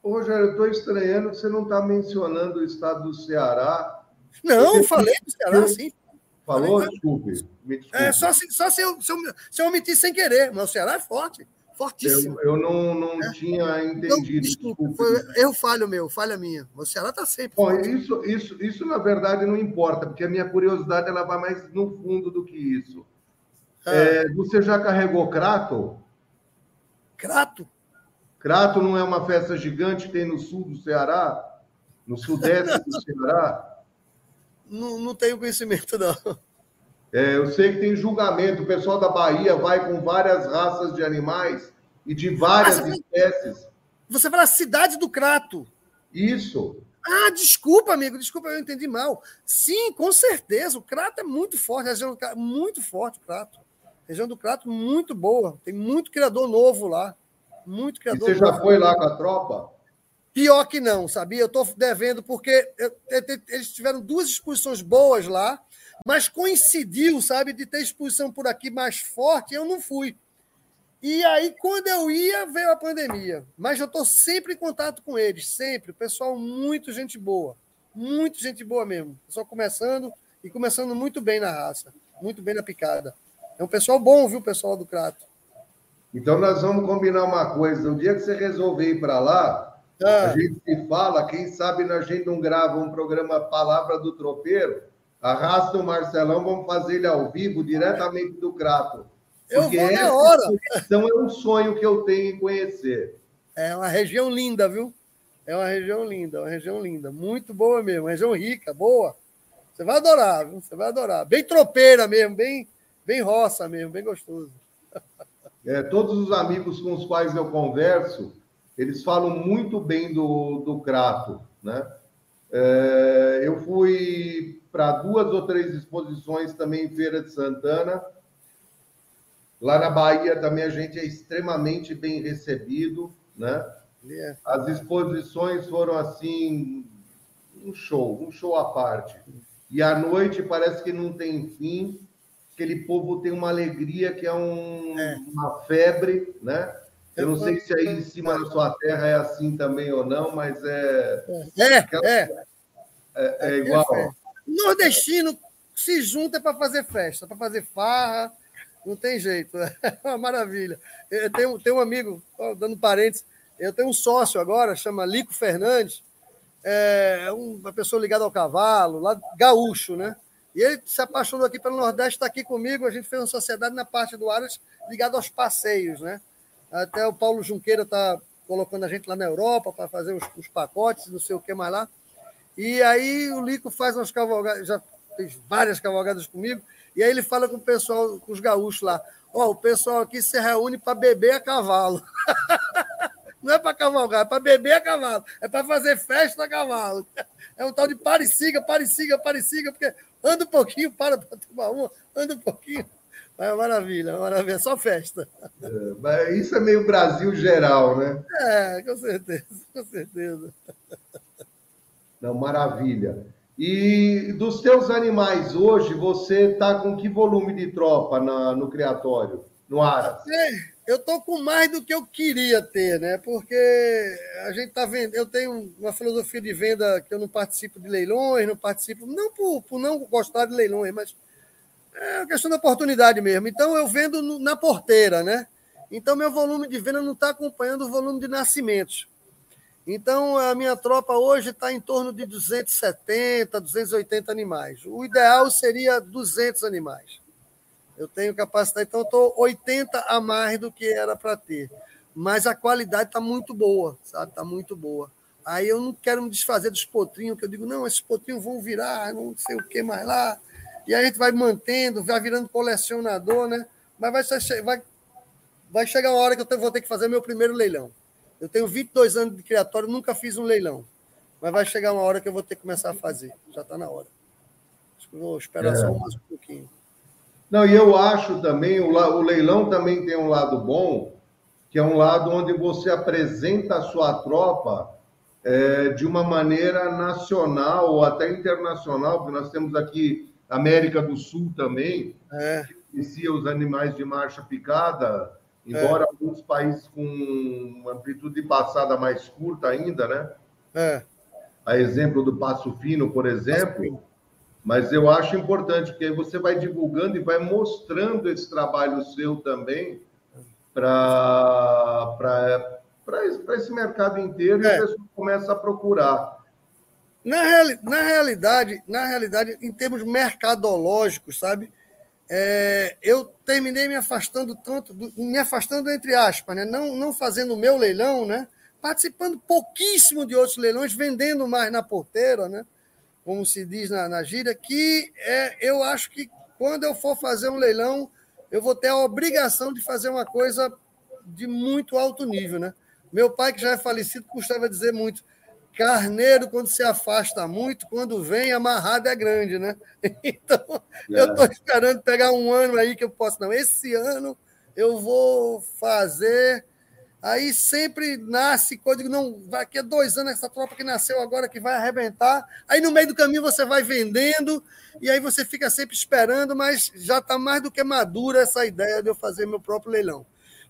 Ô, Rogério, eu estou estranhando que você não está mencionando o estado do Ceará. Não, eu falei do Ceará, sim. Falou? Falei, desculpe. desculpe. É, só, se, só se, eu, se, eu, se eu omitir sem querer, mas o Ceará é forte. Fortíssimo. Eu, eu não, não é. tinha entendido. desculpa, erro falho meu, falha minha. O Ceará está sempre. Bom, isso, isso, isso, na verdade, não importa, porque a minha curiosidade ela vai mais no fundo do que isso. É. É, você já carregou Crato? Crato? Crato não é uma festa gigante que tem no sul do Ceará? No sudeste do Ceará? Não, não tenho conhecimento, não. É, eu sei que tem julgamento, o pessoal da Bahia vai com várias raças de animais e de várias ah, espécies. Você fala cidade do Crato. Isso. Ah, desculpa, amigo, desculpa, eu entendi mal. Sim, com certeza, o Crato é muito forte, a região do Crato, muito forte o Crato. A região do Crato muito boa, tem muito criador novo lá. Muito criador e você já foi lá com a tropa? Pior que não, sabia? Eu estou devendo, porque eu, eles tiveram duas exposições boas lá, mas coincidiu, sabe, de ter exposição por aqui mais forte, eu não fui. E aí, quando eu ia, veio a pandemia. Mas eu estou sempre em contato com eles, sempre. O pessoal, muito gente boa. Muito gente boa mesmo. Pessoal começando e começando muito bem na raça. Muito bem na picada. É um pessoal bom, viu, pessoal do Crato. Então, nós vamos combinar uma coisa. O dia que você resolver ir para lá, ah. a gente se fala. Quem sabe a gente não grava um programa Palavra do Tropeiro Arrasta o Marcelão, vamos fazer ele ao vivo, diretamente do Crato. Eu Porque vou na hora. Então é um sonho que eu tenho em conhecer. É uma região linda, viu? É uma região linda, uma região linda. Muito boa mesmo, uma região rica, boa. Você vai adorar, viu? Você vai adorar. Bem tropeira mesmo, bem, bem roça mesmo, bem gostoso. É, todos os amigos com os quais eu converso, eles falam muito bem do, do Crato, né? É, eu fui para duas ou três exposições também em Feira de Santana. Lá na Bahia também a gente é extremamente bem recebido, né? Yeah. É. As exposições foram assim um show, um show à parte. E à noite parece que não tem fim, aquele povo tem uma alegria que é, um, é. uma febre, né? Eu não sei se aí em cima da sua terra é assim também ou não, mas é. É, é. É, é igual. Nordestino se junta para fazer festa, para fazer farra, não tem jeito. É uma maravilha. Eu tenho, tenho um amigo, dando parênteses, eu tenho um sócio agora, chama Lico Fernandes, é uma pessoa ligada ao cavalo, lá gaúcho, né? E ele se apaixonou aqui pelo Nordeste, está aqui comigo. A gente fez uma sociedade na parte do Aras ligada aos passeios, né? Até o Paulo Junqueira está colocando a gente lá na Europa para fazer os, os, pacotes, não sei o que mais lá. E aí o Lico faz umas cavalgadas, já fez várias cavalgadas comigo, e aí ele fala com o pessoal, com os gaúchos lá. Ó, oh, o pessoal aqui se reúne para beber a cavalo. Não é para cavalgar, é para beber a cavalo. É para fazer festa a cavalo. É um tal de pareciga, pareciga, pareciga, porque anda um pouquinho, para para tomar uma, anda um pouquinho. É maravilha, é maravilha, é só festa. É, isso é meio Brasil geral, né? É, com certeza, com certeza. Não, maravilha. E dos teus animais hoje, você está com que volume de tropa na, no criatório, no ar? Eu estou com mais do que eu queria ter, né? Porque a gente está vendo. Eu tenho uma filosofia de venda que eu não participo de leilões, não participo, não por, por não gostar de leilões, mas é questão da oportunidade mesmo. Então, eu vendo na porteira, né? Então, meu volume de venda não está acompanhando o volume de nascimentos. Então, a minha tropa hoje está em torno de 270, 280 animais. O ideal seria 200 animais. Eu tenho capacidade, então, estou 80 a mais do que era para ter. Mas a qualidade está muito boa, sabe? Está muito boa. Aí eu não quero me desfazer dos potrinhos, que eu digo, não, esses potrinhos vão virar, não sei o que mais lá. E a gente vai mantendo, vai virando colecionador, né? Mas vai, vai, vai chegar uma hora que eu vou ter que fazer meu primeiro leilão. Eu tenho 22 anos de criatório, nunca fiz um leilão. Mas vai chegar uma hora que eu vou ter que começar a fazer. Já está na hora. Acho que vou esperar é. só mais um pouquinho. Não, e eu acho também, o, o leilão também tem um lado bom, que é um lado onde você apresenta a sua tropa é, de uma maneira nacional ou até internacional, porque nós temos aqui América do Sul também, é. que inicia os animais de marcha picada, embora é. alguns países com uma amplitude de passada mais curta ainda, né? É. A exemplo do Passo Fino, por exemplo. Mas eu acho importante, porque aí você vai divulgando e vai mostrando esse trabalho seu também para esse mercado inteiro é. e a pessoa começa a procurar. Na, reali na realidade, na realidade, em termos mercadológicos, sabe? É, eu terminei me afastando tanto, me afastando entre aspas, né? não, não fazendo o meu leilão, né? participando pouquíssimo de outros leilões, vendendo mais na porteira, né? Como se diz na, na gíria, que é, eu acho que quando eu for fazer um leilão, eu vou ter a obrigação de fazer uma coisa de muito alto nível. Né? Meu pai, que já é falecido, costumava dizer muito: Carneiro, quando se afasta muito, quando vem, amarrado é grande, né? Então, é. eu estou esperando pegar um ano aí que eu posso. Não, esse ano eu vou fazer. Aí sempre nasce, quando não, que é dois anos essa tropa que nasceu agora que vai arrebentar. Aí no meio do caminho você vai vendendo e aí você fica sempre esperando, mas já está mais do que madura essa ideia de eu fazer meu próprio leilão.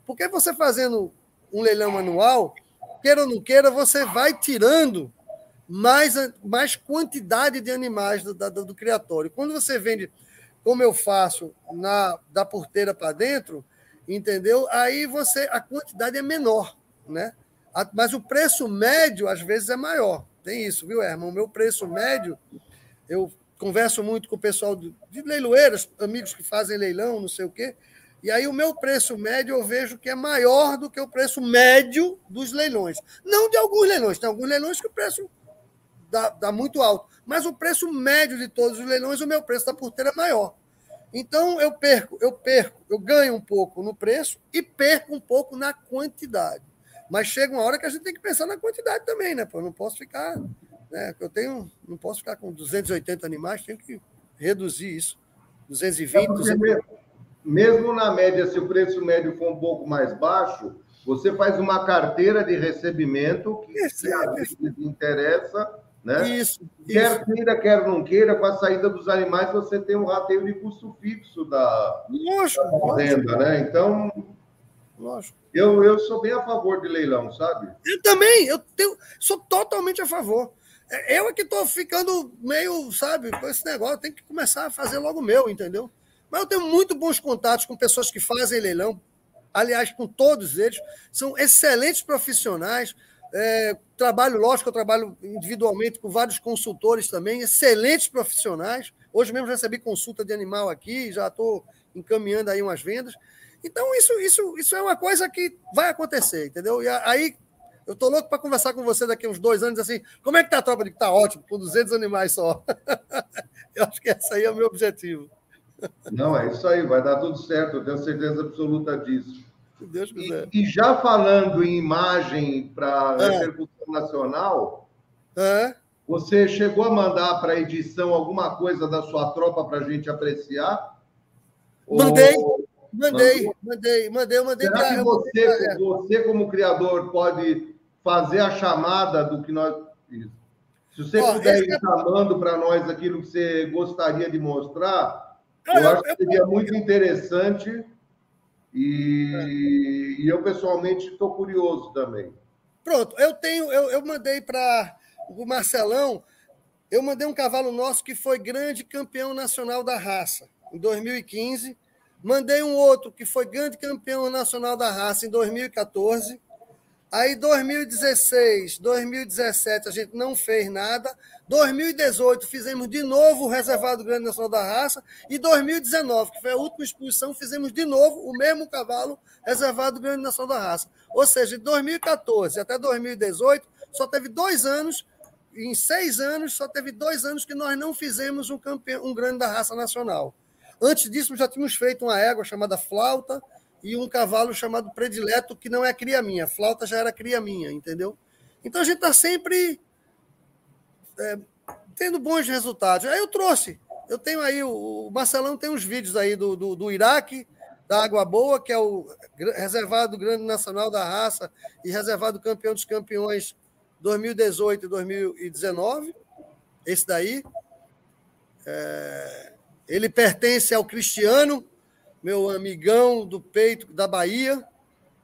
Porque você fazendo um leilão anual, queira ou não queira, você vai tirando mais, mais quantidade de animais do, do, do criatório. Quando você vende, como eu faço, na da porteira para dentro, entendeu? Aí você a quantidade é menor, né? Mas o preço médio às vezes é maior. Tem isso, viu, Herman? O meu preço médio, eu converso muito com o pessoal de, de leiloeiras, amigos que fazem leilão, não sei o quê. E aí o meu preço médio eu vejo que é maior do que o preço médio dos leilões. Não de alguns leilões, tem alguns leilões que o preço dá, dá muito alto. Mas o preço médio de todos os leilões, o meu preço da porteira é maior. Então eu perco, eu perco, eu ganho um pouco no preço e perco um pouco na quantidade. Mas chega uma hora que a gente tem que pensar na quantidade também, né? Pô, eu não posso ficar, né? Eu tenho, não posso ficar com 280 animais, tenho que reduzir isso. 220, é 280. Mesmo na média, se o preço médio for um pouco mais baixo, você faz uma carteira de recebimento que, que interessa né? Isso. Quer isso. queira, quer não queira, com a saída dos animais, você tem um rateio de custo fixo da, lógico, da venda, né? Então, lógico. Eu, eu sou bem a favor de leilão, sabe? Eu também, eu tenho, sou totalmente a favor. É, eu é que estou ficando meio, sabe, com esse negócio, tem que começar a fazer logo meu, entendeu? Mas eu tenho muito bons contatos com pessoas que fazem leilão, aliás, com todos eles, são excelentes profissionais. É, trabalho, lógico, eu trabalho individualmente com vários consultores também, excelentes profissionais. Hoje mesmo recebi consulta de animal aqui, já estou encaminhando aí umas vendas. Então, isso, isso, isso é uma coisa que vai acontecer, entendeu? E aí, eu estou louco para conversar com você daqui a uns dois anos, assim, como é que está a tropa? Está ótimo, com 200 animais só. eu acho que esse aí é o meu objetivo. Não, é isso aí, vai dar tudo certo, eu tenho certeza absoluta disso. Se Deus quiser. E, e já falando em imagem para é. repercussão nacional, é. você chegou a mandar para a edição alguma coisa da sua tropa para a gente apreciar? Mandei, Ou... mandei, mandei, mandei, mandei. Será que você, você, como criador, pode fazer a chamada do que nós. Se você Ó, puder ir é... chamando para nós aquilo que você gostaria de mostrar, eu, eu acho que seria muito interessante e, e eu, pessoalmente, estou curioso também. Pronto, eu tenho, eu, eu mandei para o Marcelão, eu mandei um cavalo nosso que foi grande campeão nacional da raça em 2015. Mandei um outro que foi grande campeão nacional da raça em 2014. Aí 2016, 2017 a gente não fez nada. 2018 fizemos de novo o Reservado Grande Nacional da Raça. E 2019, que foi a última exposição, fizemos de novo o mesmo cavalo Reservado Grande Nacional da Raça. Ou seja, de 2014 até 2018, só teve dois anos, em seis anos, só teve dois anos que nós não fizemos um, campeão, um grande da raça nacional. Antes disso, já tínhamos feito uma égua chamada Flauta, e um cavalo chamado Predileto, que não é cria minha. Flauta já era cria minha, entendeu? Então a gente está sempre é, tendo bons resultados. Aí eu trouxe. Eu tenho aí, o, o Marcelão tem uns vídeos aí do, do, do Iraque, da Água Boa, que é o reservado Grande Nacional da Raça e reservado Campeão dos Campeões 2018 e 2019. Esse daí. É, ele pertence ao Cristiano, meu amigão do peito da Bahia,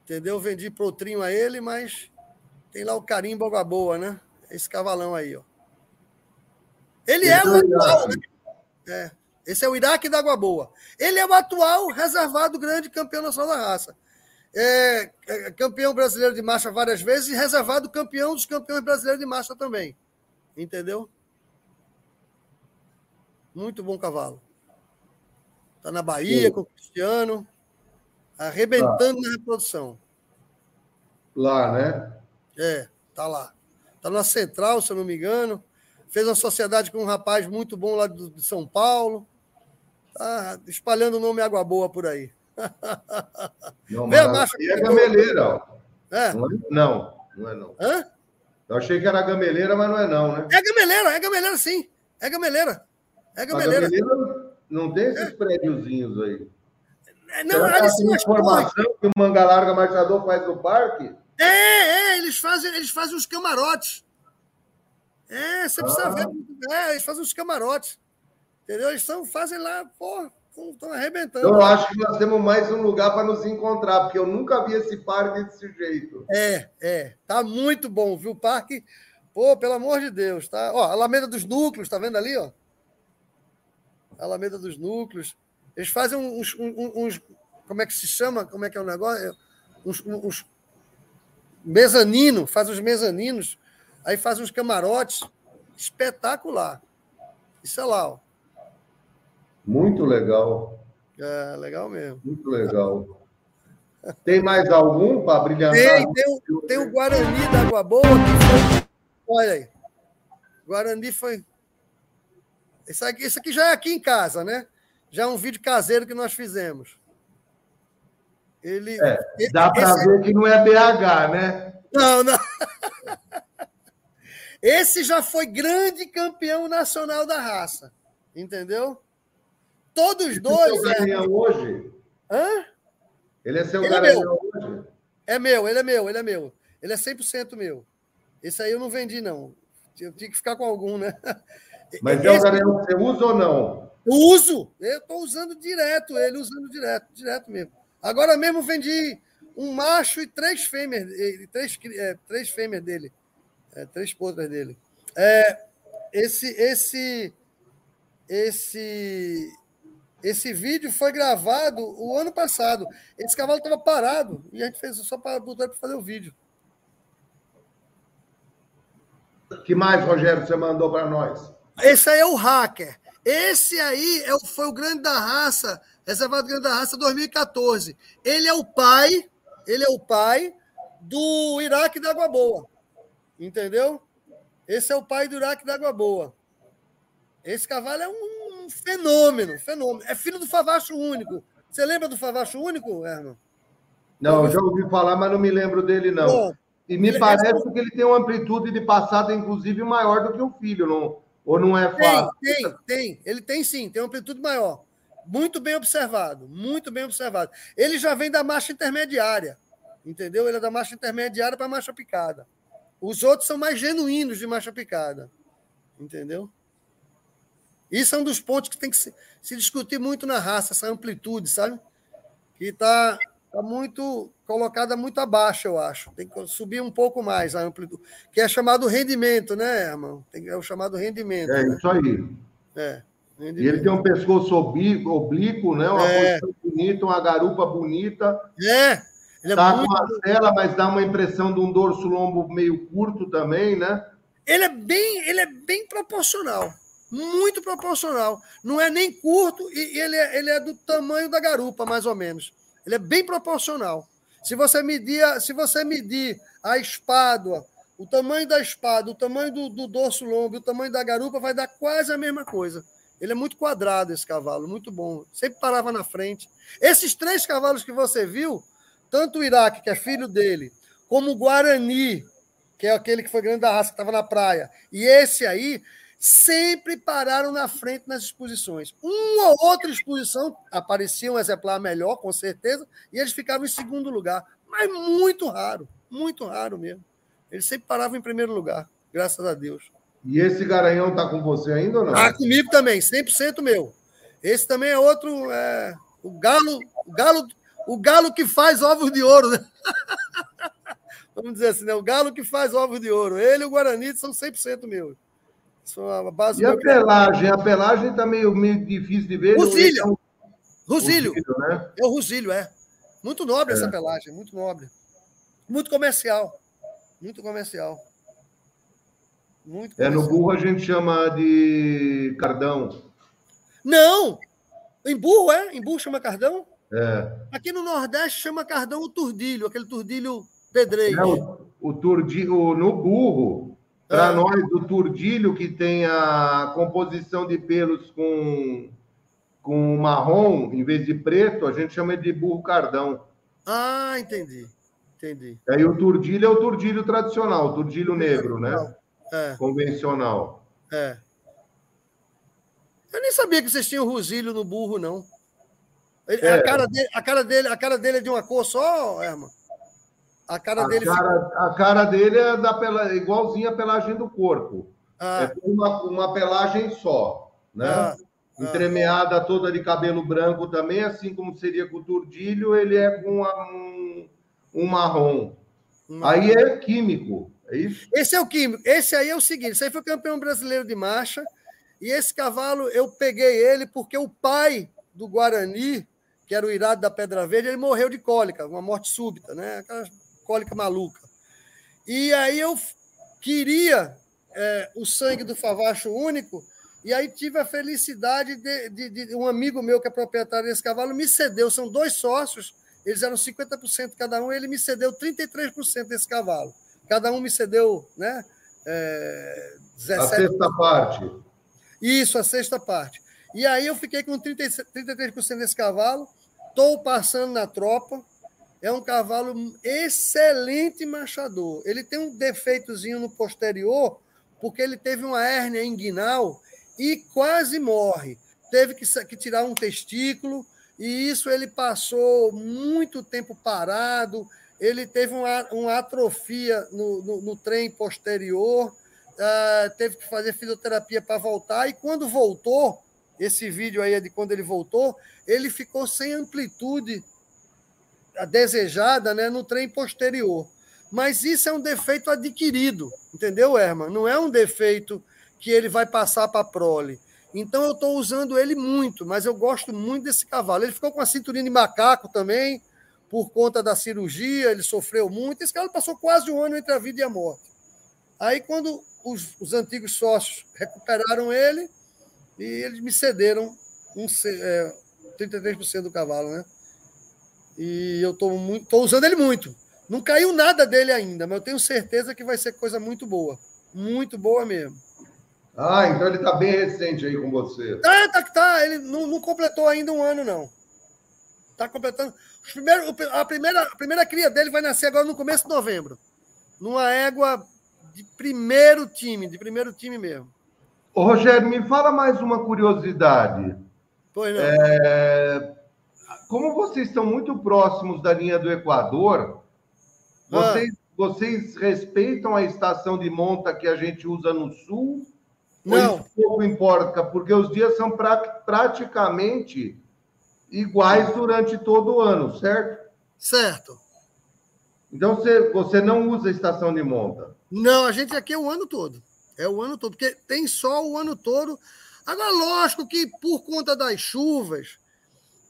entendeu? Vendi protrinho a ele, mas tem lá o carimbo água boa, né? Esse cavalão aí, ó. Ele é o atual, né? É. Esse é o Iraque da Água Boa. Ele é o atual reservado grande campeão nacional da raça. É, é, campeão brasileiro de marcha várias vezes e reservado campeão dos campeões brasileiros de marcha também. Entendeu? Muito bom cavalo. Está na Bahia Sim. com o Cristiano, arrebentando na reprodução. Lá, né? É, tá lá. Tá na Central, se eu não me engano. Fez uma sociedade com um rapaz muito bom lá de São Paulo. Tá espalhando o nome Água Boa por aí. Não, Vê a. E é gameleira, ó. É? Não, não é não. Hã? Eu achei que era gameleira, mas não é não, né? É gameleira, é gameleira sim. É gameleira. É gameleira. A gameleira não tem esses prédiozinhos aí. É, não, eles tem informação que o Manga Larga Marchador faz no parque? É, é, eles fazem, eles fazem os camarotes. É, você precisa ah. ver. É, eles fazem os camarotes. Entendeu? Eles estão, fazem lá, pô, estão arrebentando. Eu acho que nós temos mais um lugar para nos encontrar, porque eu nunca vi esse parque desse jeito. É, é. Tá muito bom, viu? O parque, pô, pelo amor de Deus, tá? Ó, Alameda dos Núcleos, tá vendo ali, ó? Alameda dos Núcleos. Eles fazem uns, uns, uns, Como é que se chama? Como é que é o negócio? Uns, uns mezanino, faz os mezaninos, aí faz uns camarotes. Espetacular. Isso é lá, ó. Muito legal. É, legal mesmo. Muito legal. Tem mais algum para brilhantar? Tem, tem o, tem o Guarani da Água Boa. Foi... Olha aí. Guarani foi isso aqui, isso aqui já é aqui em casa, né? Já é um vídeo caseiro que nós fizemos. Ele, é, dá para ver que não é BH, né? Não, não. Esse já foi grande campeão nacional da raça. Entendeu? Todos Esse dois. Ele é hoje? Hã? Ele é seu ele é hoje? É meu, ele é meu, ele é meu. Ele é 100% meu. Esse aí eu não vendi, não. Eu tinha que ficar com algum, né? Mas é o que você usa ou não? Uso! Eu estou usando direto, ele usando direto, direto mesmo. Agora mesmo vendi um macho e três fêmeas, três, é, três fêmeas dele, é, três potras dele. É, esse, esse, esse, esse vídeo foi gravado o ano passado. Esse cavalo estava parado e a gente fez só para botar para fazer o vídeo. que mais, Rogério, você mandou para nós? Esse aí é o hacker. Esse aí é o, foi o grande da raça Reservado Grande da Raça 2014. Ele é o pai, ele é o pai do Iraque da Água Boa. Entendeu? Esse é o pai do Iraque da Água Boa. Esse cavalo é um fenômeno, fenômeno. É filho do Favacho Único. Você lembra do Favacho Único, Herman? Não, já ouvi falar, mas não me lembro dele, não. Bom, e me parece é... que ele tem uma amplitude de passada, inclusive, maior do que o filho, não, ou não é fácil? Tem, tem, tem. Ele tem sim, tem uma amplitude maior. Muito bem observado, muito bem observado. Ele já vem da marcha intermediária, entendeu? Ele é da marcha intermediária para marcha picada. Os outros são mais genuínos de marcha picada, entendeu? Isso é um dos pontos que tem que se, se discutir muito na raça, essa amplitude, sabe? Que está tá muito colocada muito abaixo, eu acho. Tem que subir um pouco mais a amplitude, que é chamado rendimento, né, irmão? É o chamado rendimento. É né? isso aí. É. E ele tem um pescoço oblíquo, né? Uma é. posição bonita, uma garupa bonita. É. Ele é tá muito... com a cela, mas dá uma impressão de um dorso lombo meio curto também, né? Ele é bem, ele é bem proporcional. Muito proporcional. Não é nem curto e ele é, ele é do tamanho da garupa, mais ou menos. Ele é bem proporcional. Se você medir, se você medir a espada, o tamanho da espada, o tamanho do, do dorso lombo, o tamanho da garupa, vai dar quase a mesma coisa. Ele é muito quadrado, esse cavalo, muito bom. Sempre parava na frente. Esses três cavalos que você viu, tanto o Iraque, que é filho dele, como o Guarani, que é aquele que foi grande da raça, que estava na praia, e esse aí, sempre pararam na frente nas exposições. Uma ou outra exposição aparecia um exemplar melhor, com certeza, e eles ficavam em segundo lugar. Mas muito raro, muito raro mesmo. Eles sempre paravam em primeiro lugar, graças a Deus. E esse garanhão tá com você ainda ou não? Tá comigo também, 100% meu. Esse também é outro, é, o galo, o galo, o galo que faz ovos de ouro, né? Vamos dizer assim, né? O galo que faz ovos de ouro. Ele e o Guarani são 100% meus. Base e a pelagem? A pelagem tá meio, meio difícil de ver. Rusílio. É. Rusílio. Rusílio né? É o Rusílio, é. Muito nobre é. essa pelagem, muito nobre. Muito comercial. Muito comercial. Muito é, no burro a gente chama de cardão. Não! Em burro, é? Em burro chama cardão? É. Aqui no Nordeste chama cardão o turdilho, aquele turdilho pedreiro. É, o turdilho, no burro, para é. nós, o turdilho que tem a composição de pelos com, com marrom em vez de preto, a gente chama de burro cardão. Ah, entendi. Entendi. Aí o turdilho é o turdilho tradicional, o turdilho negro, né? é. convencional. É. Eu nem sabia que vocês tinham Rusílio no burro, não. É. A, cara dele, a, cara dele, a cara dele é de uma cor só, Herman? A cara a dele. Cara, fica... A cara dele é da pela, igualzinha a pelagem do corpo. Ah. É uma, uma pelagem só, né? Ah. ah. Entremeada toda de cabelo branco também, assim como seria com o turdilho, ele é com um, um marrom. Aí é químico. É isso? Esse é o químico. Esse aí é o seguinte: esse aí foi campeão brasileiro de marcha. E esse cavalo, eu peguei ele porque o pai do Guarani, que era o irado da Pedra Verde, ele morreu de cólica, uma morte súbita, né? Aquela cólica maluca. E aí eu queria é, o sangue do Favacho único, e aí tive a felicidade de, de, de, um amigo meu que é proprietário desse cavalo me cedeu, são dois sócios, eles eram 50% cada um, ele me cedeu 33% desse cavalo. Cada um me cedeu, né? É, 17... A sexta parte. Isso, a sexta parte. E aí eu fiquei com 30, 33% desse cavalo, estou passando na tropa. É um cavalo excelente machador. Ele tem um defeitozinho no posterior, porque ele teve uma hérnia inguinal e quase morre. Teve que, que tirar um testículo, e isso ele passou muito tempo parado. Ele teve uma, uma atrofia no, no, no trem posterior, uh, teve que fazer fisioterapia para voltar, e quando voltou, esse vídeo aí é de quando ele voltou, ele ficou sem amplitude desejada né, no trem posterior. Mas isso é um defeito adquirido, entendeu, Herman? Não é um defeito que ele vai passar para a prole. Então eu estou usando ele muito, mas eu gosto muito desse cavalo. Ele ficou com a cinturinha de macaco também, por conta da cirurgia, ele sofreu muito. Esse cavalo passou quase um ano entre a vida e a morte. Aí, quando os, os antigos sócios recuperaram ele, e eles me cederam um, é, 33% do cavalo, né? E eu estou muito, tô usando ele muito. Não caiu nada dele ainda, mas eu tenho certeza que vai ser coisa muito boa. Muito boa mesmo. Ah, então ele está bem recente aí com você. Tá, tá, tá. Ele não, não completou ainda um ano, não. Está completando. Primeiro, a, primeira, a primeira cria dele vai nascer agora no começo de novembro. Numa égua de primeiro time, de primeiro time mesmo. Ô, Rogério, me fala mais uma curiosidade. Pois não. É, como vocês estão muito próximos da linha do Equador, ah. vocês, vocês respeitam a estação de monta que a gente usa no sul? Não. Ou pouco importa, porque os dias são pra, praticamente iguais durante todo o ano, certo? Certo. Então você, você não usa a estação de monta? Não, a gente aqui é o ano todo. É o ano todo, porque tem sol o ano todo. Agora, lógico que por conta das chuvas,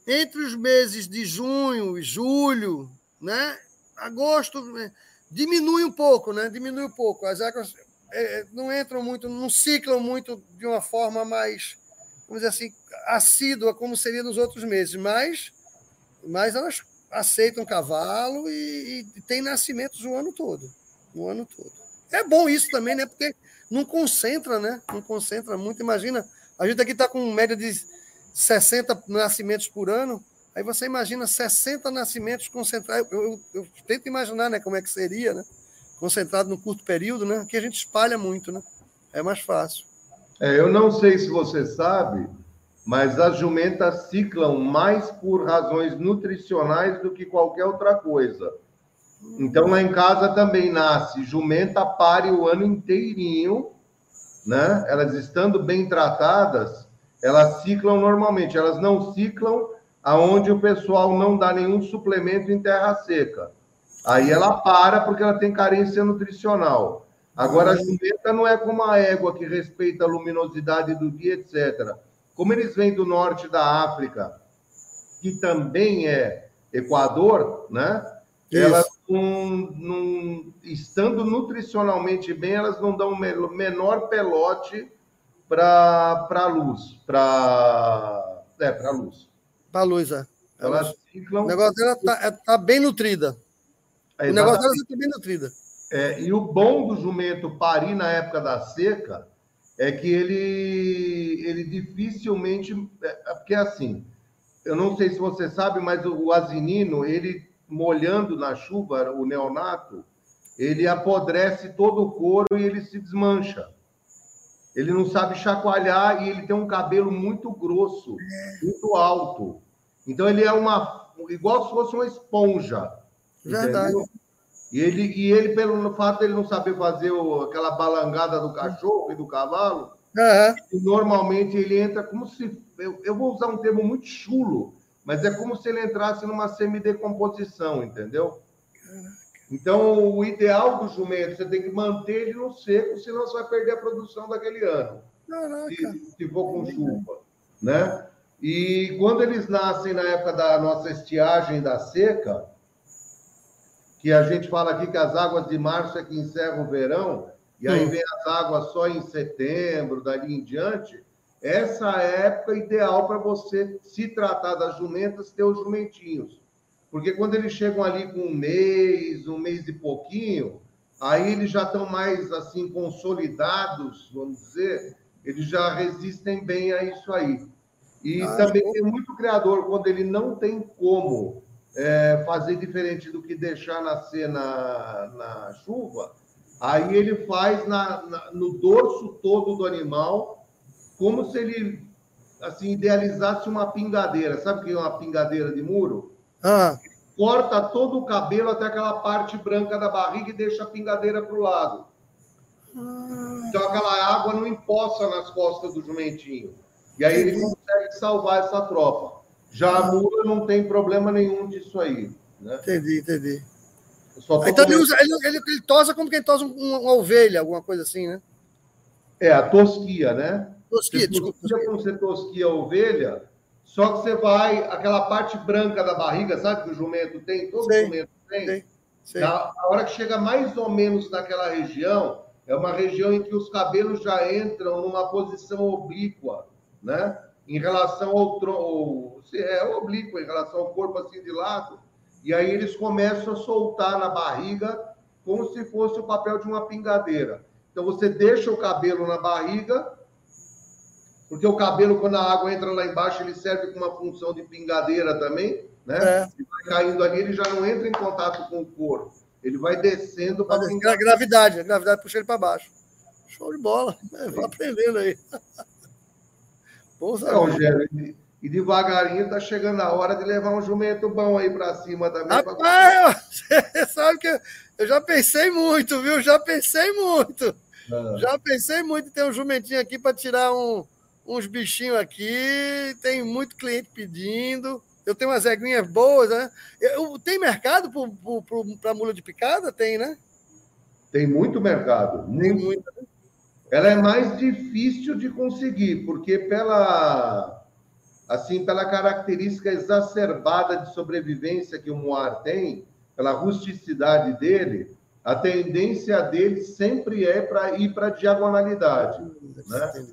entre os meses de junho e julho, né? Agosto né, diminui um pouco, né? Diminui um pouco. As águas é, não entram muito, não ciclam muito de uma forma mais, vamos dizer assim, assídua, como seria nos outros meses, mas, mas elas aceitam cavalo e, e tem nascimentos o ano todo. O ano todo. É bom isso também, né? Porque não concentra, né? Não concentra muito. Imagina, a gente aqui está com média de 60 nascimentos por ano. Aí você imagina 60 nascimentos concentrados. Eu, eu, eu, tento imaginar né, como é que seria, né? Concentrado no curto período, né? Que a gente espalha muito, né? É mais fácil. É, eu não sei se você sabe, mas as jumentas ciclam mais por razões nutricionais do que qualquer outra coisa. Então, lá em casa também nasce jumenta pare o ano inteirinho, né? Elas estando bem tratadas, elas ciclam normalmente. Elas não ciclam aonde o pessoal não dá nenhum suplemento em terra seca. Aí ela para porque ela tem carência nutricional. Agora, a jumenta não é como a égua que respeita a luminosidade do dia, etc. Como eles vêm do norte da África, que também é Equador, né? Isso. Elas estando nutricionalmente bem, elas não dão o menor pelote para a luz, para é, para luz. Para a luz, é. Elas ciclam... O negócio dela está é, tá bem nutrida. É, o negócio dela está bem nutrida. É, e o bom do jumento parir na época da seca é que ele, ele dificilmente. É, é porque assim, eu não sei se você sabe, mas o, o asinino, ele molhando na chuva o neonato, ele apodrece todo o couro e ele se desmancha. Ele não sabe chacoalhar e ele tem um cabelo muito grosso, muito alto. Então ele é uma igual se fosse uma esponja. Verdade. Entendeu? E ele, e ele, pelo fato de ele não saber fazer o, aquela balangada do cachorro e do cavalo, uhum. normalmente ele entra como se. Eu, eu vou usar um termo muito chulo, mas é como se ele entrasse numa semidecomposição, entendeu? Então, o ideal do jumento, você tem que manter ele no seco, senão você vai perder a produção daquele ano. Se, se for com chuva, né? E quando eles nascem na época da nossa estiagem da seca, que a gente fala aqui que as águas de março é que encerram o verão, e aí vem as águas só em setembro, dali em diante, essa é a época ideal para você se tratar das jumentas, ter os jumentinhos. Porque quando eles chegam ali com um mês, um mês e pouquinho, aí eles já estão mais assim consolidados, vamos dizer, eles já resistem bem a isso aí. E ah, também tem muito criador, quando ele não tem como é, fazer diferente do que deixar nascer na, na chuva, aí ele faz na, na, no dorso todo do animal, como se ele assim idealizasse uma pingadeira. Sabe o que é uma pingadeira de muro? Ah. Corta todo o cabelo até aquela parte branca da barriga e deixa a pingadeira para o lado. Ah. Então aquela água não empoça nas costas do jumentinho. E aí ele consegue salvar essa tropa. Já a mula não tem problema nenhum disso aí. Né? Entendi, entendi. Então ele, usa, ele, ele, ele, tosa como quem tosa uma, uma, ovelha, alguma coisa assim, né? É, a tosquia, né? Tosquia, você desculpa. Tosquia, quando você tosquia a ovelha, só que você vai, aquela parte branca da barriga, sabe que o jumento tem? Todo sei, jumento tem. Sei, sei. Na, a hora que chega mais ou menos naquela região, é uma região em que os cabelos já entram numa posição oblíqua né? Em relação ao tronco, é oblíquo, em relação ao corpo assim de lado, e aí eles começam a soltar na barriga como se fosse o papel de uma pingadeira. Então você deixa o cabelo na barriga, porque o cabelo, quando a água entra lá embaixo, ele serve com uma função de pingadeira também, né? É. E vai caindo ali, ele já não entra em contato com o corpo. Ele vai descendo para. A gravidade, a gravidade puxa ele para baixo. Show de bola. É, vai aprendendo aí. é, Rogério, e devagarinho tá chegando a hora de levar um jumento bom aí para cima também. Rapaz, você sabe que eu já pensei muito, viu? Já pensei muito. Ah. Já pensei muito em ter um jumentinho aqui para tirar um, uns bichinhos aqui. Tem muito cliente pedindo. Eu tenho umas eguinhas boas, né? Eu, tem mercado para mula de picada? Tem, né? Tem muito mercado. Muito. Tem muito. Né? ela é mais difícil de conseguir, porque pela assim, pela característica exacerbada de sobrevivência que o Moar tem, pela rusticidade dele, a tendência dele sempre é para ir para a diagonalidade, né?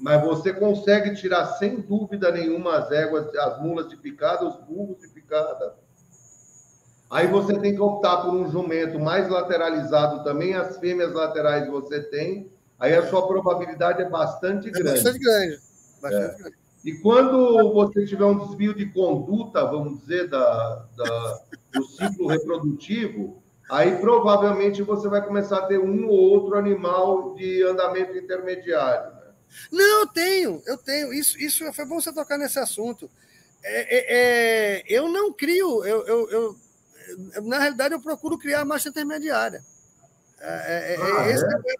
Mas você consegue tirar sem dúvida nenhuma as éguas, as mulas de picada, os burros de picada. Aí você tem que optar por um jumento mais lateralizado também, as fêmeas laterais você tem, aí a sua probabilidade é bastante é grande. Bastante grande. Bastante é. grande. E quando você tiver um desvio de conduta, vamos dizer, da, da, do ciclo reprodutivo, aí provavelmente você vai começar a ter um ou outro animal de andamento intermediário. Não, eu tenho, eu tenho. Isso, isso foi bom você tocar nesse assunto. É, é, é eu não crio, eu, eu, eu, na realidade, eu procuro criar a marcha intermediária. É, é, ah, é?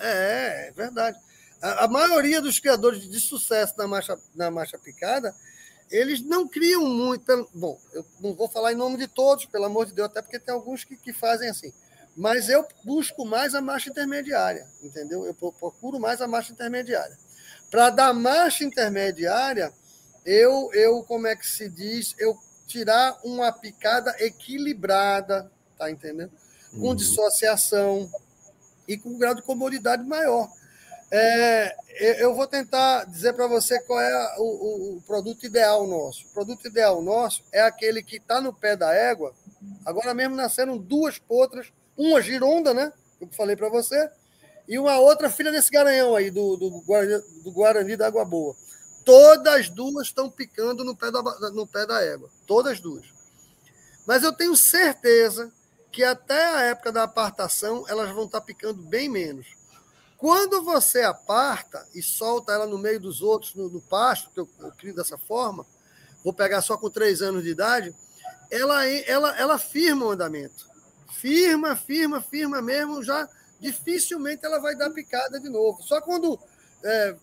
É, é verdade. A, a, maioria dos criadores de sucesso na marcha, na marcha picada, eles não criam muito. Pelo, bom, eu não vou falar em nome de todos, pelo amor de Deus, até porque tem alguns que, que fazem assim. Mas eu busco mais a marcha intermediária, entendeu? Eu procuro mais a marcha intermediária. Para dar marcha intermediária, eu, eu, como é que se diz, eu tirar uma picada equilibrada, tá entendendo? Com uhum. dissociação, e com um grau de comodidade maior. É, eu vou tentar dizer para você qual é o, o, produto ideal nosso. O produto ideal nosso é aquele que está no pé da égua. Agora mesmo nasceram duas potras, uma gironda, né? Eu falei para você, e uma outra filha desse garanhão aí, do, do, Guarani, do Guarani da Água Boa. Todas duas estão picando no pé, da, no pé da égua. Todas duas. Mas eu tenho certeza que até a época da apartação elas vão estar picando bem menos. Quando você aparta e solta ela no meio dos outros, no, no pasto, que eu, eu crio dessa forma, vou pegar só com três anos de idade, ela, ela, ela firma o andamento. Firma, firma, firma mesmo, já dificilmente ela vai dar picada de novo. Só quando é,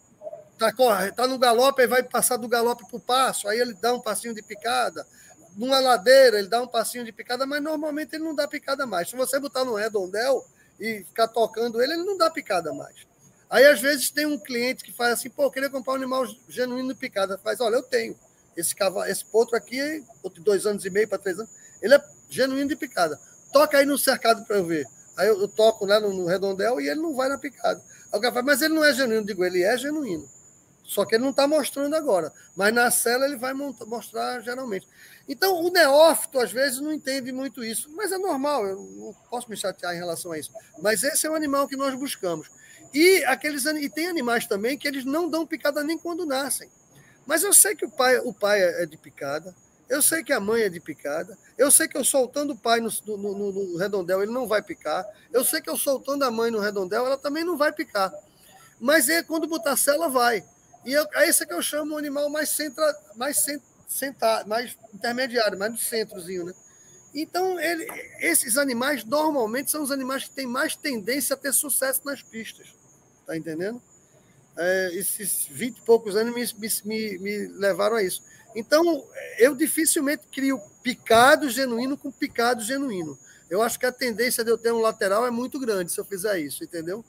tá, tá no galope, e vai passar do galope para o passo, aí ele dá um passinho de picada, numa ladeira, ele dá um passinho de picada, mas normalmente ele não dá picada mais. Se você botar no redondel e ficar tocando ele, ele não dá picada mais. Aí, às vezes, tem um cliente que faz assim, pô, eu queria comprar um animal genuíno de picada. Faz, olha, eu tenho. Esse cavalo, esse potro aqui, de dois anos e meio para três anos, ele é genuíno de picada. Toca aí no cercado para eu ver. Aí eu, eu toco lá no, no, redondel e ele não vai na picada. Aí o cara fala, mas ele não é genuíno. Digo, ele é genuíno. Só que ele não está mostrando agora. Mas na cela ele vai mostrar geralmente. Então, o neófito, às vezes, não entende muito isso. Mas é normal, eu não posso me chatear em relação a isso. Mas esse é o animal que nós buscamos. E, aqueles, e tem animais também que eles não dão picada nem quando nascem. Mas eu sei que o pai, o pai é de picada, eu sei que a mãe é de picada, eu sei que eu soltando o pai no, no, no, no redondel ele não vai picar, eu sei que eu soltando a mãe no redondel ela também não vai picar. Mas é quando botar cela vai. E eu, é esse que eu chamo o animal mais centra, mais mais intermediário, mais no centrozinho, né? Então, ele, esses animais normalmente são os animais que têm mais tendência a ter sucesso nas pistas. Tá entendendo? É, esses 20 e poucos anos me, me, me levaram a isso. Então, eu dificilmente crio picado genuíno com picado genuíno. Eu acho que a tendência de eu ter um lateral é muito grande se eu fizer isso, entendeu?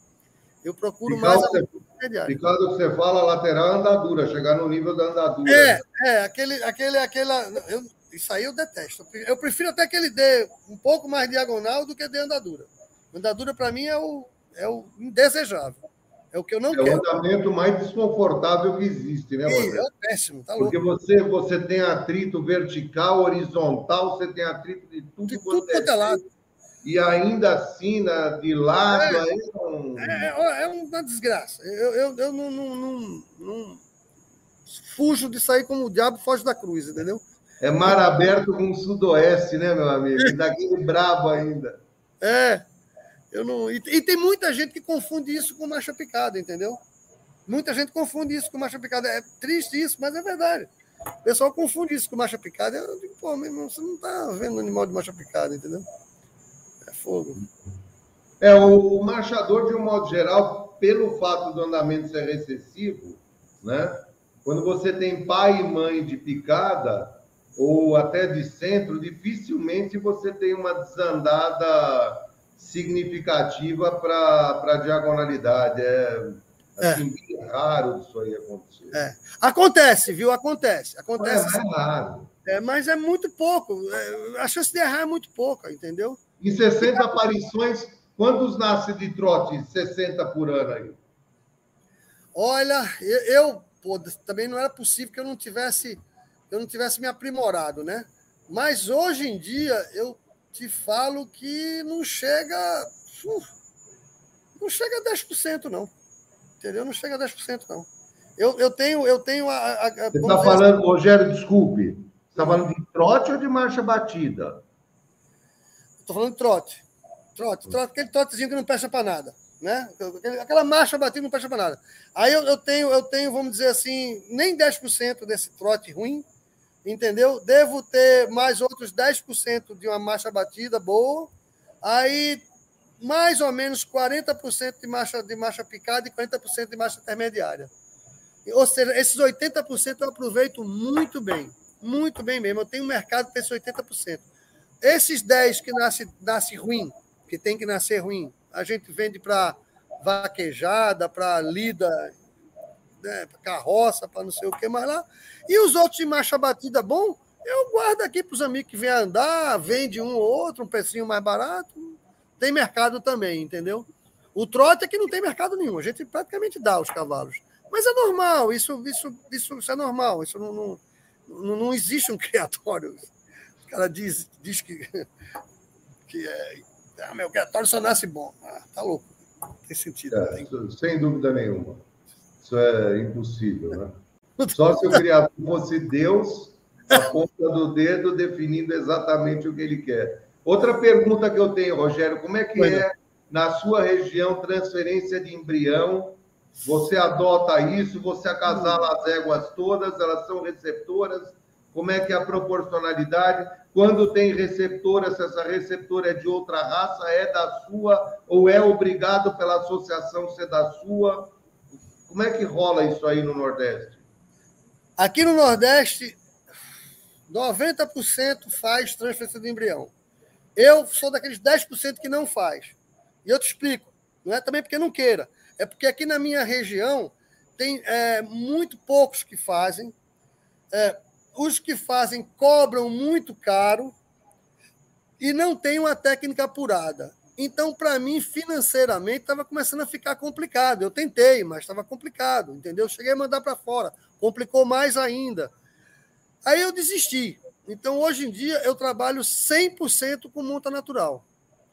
Eu procuro picado, mais a Picado que você fala, lateral é andadura, chegar no nível da andadura. É, é, aquele, aquele, aquela. Eu, isso aí eu detesto. Eu prefiro até que ele dê um pouco mais diagonal do que dê andadura. Andadura, para mim, é o, é o indesejável. É o que eu não é quero. É o andamento mais desconfortável que existe, né, Sim, É o péssimo, tá louco. Porque você, você tem atrito vertical, horizontal, você tem atrito de tudo. De tudo quanto é lado. E ainda assim, na, de lado, é, aí não... É, é, é uma desgraça. Eu, eu, eu não, não, não, não fujo de sair como o diabo foge da cruz, entendeu? É mar aberto com o sudoeste, né, meu amigo? Daquele brabo ainda. É. Eu não... E, e, tem muita gente que confunde isso com marcha picada, entendeu? Muita gente confunde isso com marcha picada. É triste isso, mas é verdade. O pessoal confunde isso com marcha picada. Eu digo, pô, meu irmão, você não está vendo animal de marcha picada, entendeu? É fogo. É, o, marchador, de um modo geral, pelo fato do andamento ser recessivo, né? Quando você tem pai e mãe de picada, ou até de centro, dificilmente você tem uma desandada significativa para a diagonalidade. É, é. Assim, é. raro isso aí acontecer. É. Acontece, viu? Acontece. Acontece. É, é raro. É, mas é muito pouco. É, a chance de errar é muito pouca, entendeu? Em 60 aparições, quantos nascem de trote? 60 por ano aí? Olha, eu, eu pô, também não era possível que eu não tivesse eu não tivesse me aprimorado, né? Mas hoje em dia eu te falo que não chega. Uh, não chega a 10%, não. Entendeu? Não chega a 10%, não. Eu, eu tenho, eu tenho a. a, a Você está falando, assim, Rogério, desculpe. Você está falando de trote ou de marcha batida? Estou falando de trote. Trote, trote, aquele trotezinho que não presta para nada. Né? Aquela marcha batida não presta para nada. Aí eu, eu, tenho, eu tenho, vamos dizer assim, nem 10% desse trote ruim, entendeu? Devo ter mais outros 10% de uma marcha batida boa, aí mais ou menos 40% de marcha, de marcha picada e 40% de marcha intermediária. Ou seja, esses 80% eu aproveito muito bem, muito bem mesmo. Eu tenho um mercado para esses 80%. Esses 10% que nasce, nasce ruim, que tem que nascer ruim, a gente vende para vaquejada, para lida né, carroça, para não sei o que mais lá. E os outros de marcha batida bom, eu guardo aqui para os amigos que vêm andar, vende um ou outro, um precinho mais barato. Tem mercado também, entendeu? O trote é que não tem mercado nenhum, a gente praticamente dá os cavalos. Mas é normal, isso, isso, isso, isso é normal, isso não, não, não, não existe um criatório. O cara diz, diz que, que é, ah, meu criatório só nasce bom. Ah, tá louco. Não tem sentido. É, tem. Sem dúvida nenhuma. Isso é impossível, né? Só se o criador fosse Deus, a ponta do dedo definindo exatamente o que ele quer. Outra pergunta que eu tenho, Rogério, como é que é na sua região transferência de embrião? Você adota isso? Você acasala as éguas todas? Elas são receptoras? Como é que é a proporcionalidade? Quando tem receptora, se essa receptora é de outra raça, é da sua ou é obrigado pela associação ser da sua? Como é que rola isso aí no Nordeste? Aqui no Nordeste, 90% faz transferência de embrião. Eu sou daqueles 10% que não faz. E eu te explico. Não é também porque não queira. É porque aqui na minha região tem é, muito poucos que fazem. É, os que fazem cobram muito caro e não tem uma técnica apurada. Então, para mim, financeiramente, estava começando a ficar complicado. Eu tentei, mas estava complicado, entendeu? Cheguei a mandar para fora, complicou mais ainda. Aí eu desisti. Então, hoje em dia, eu trabalho 100% com monta natural.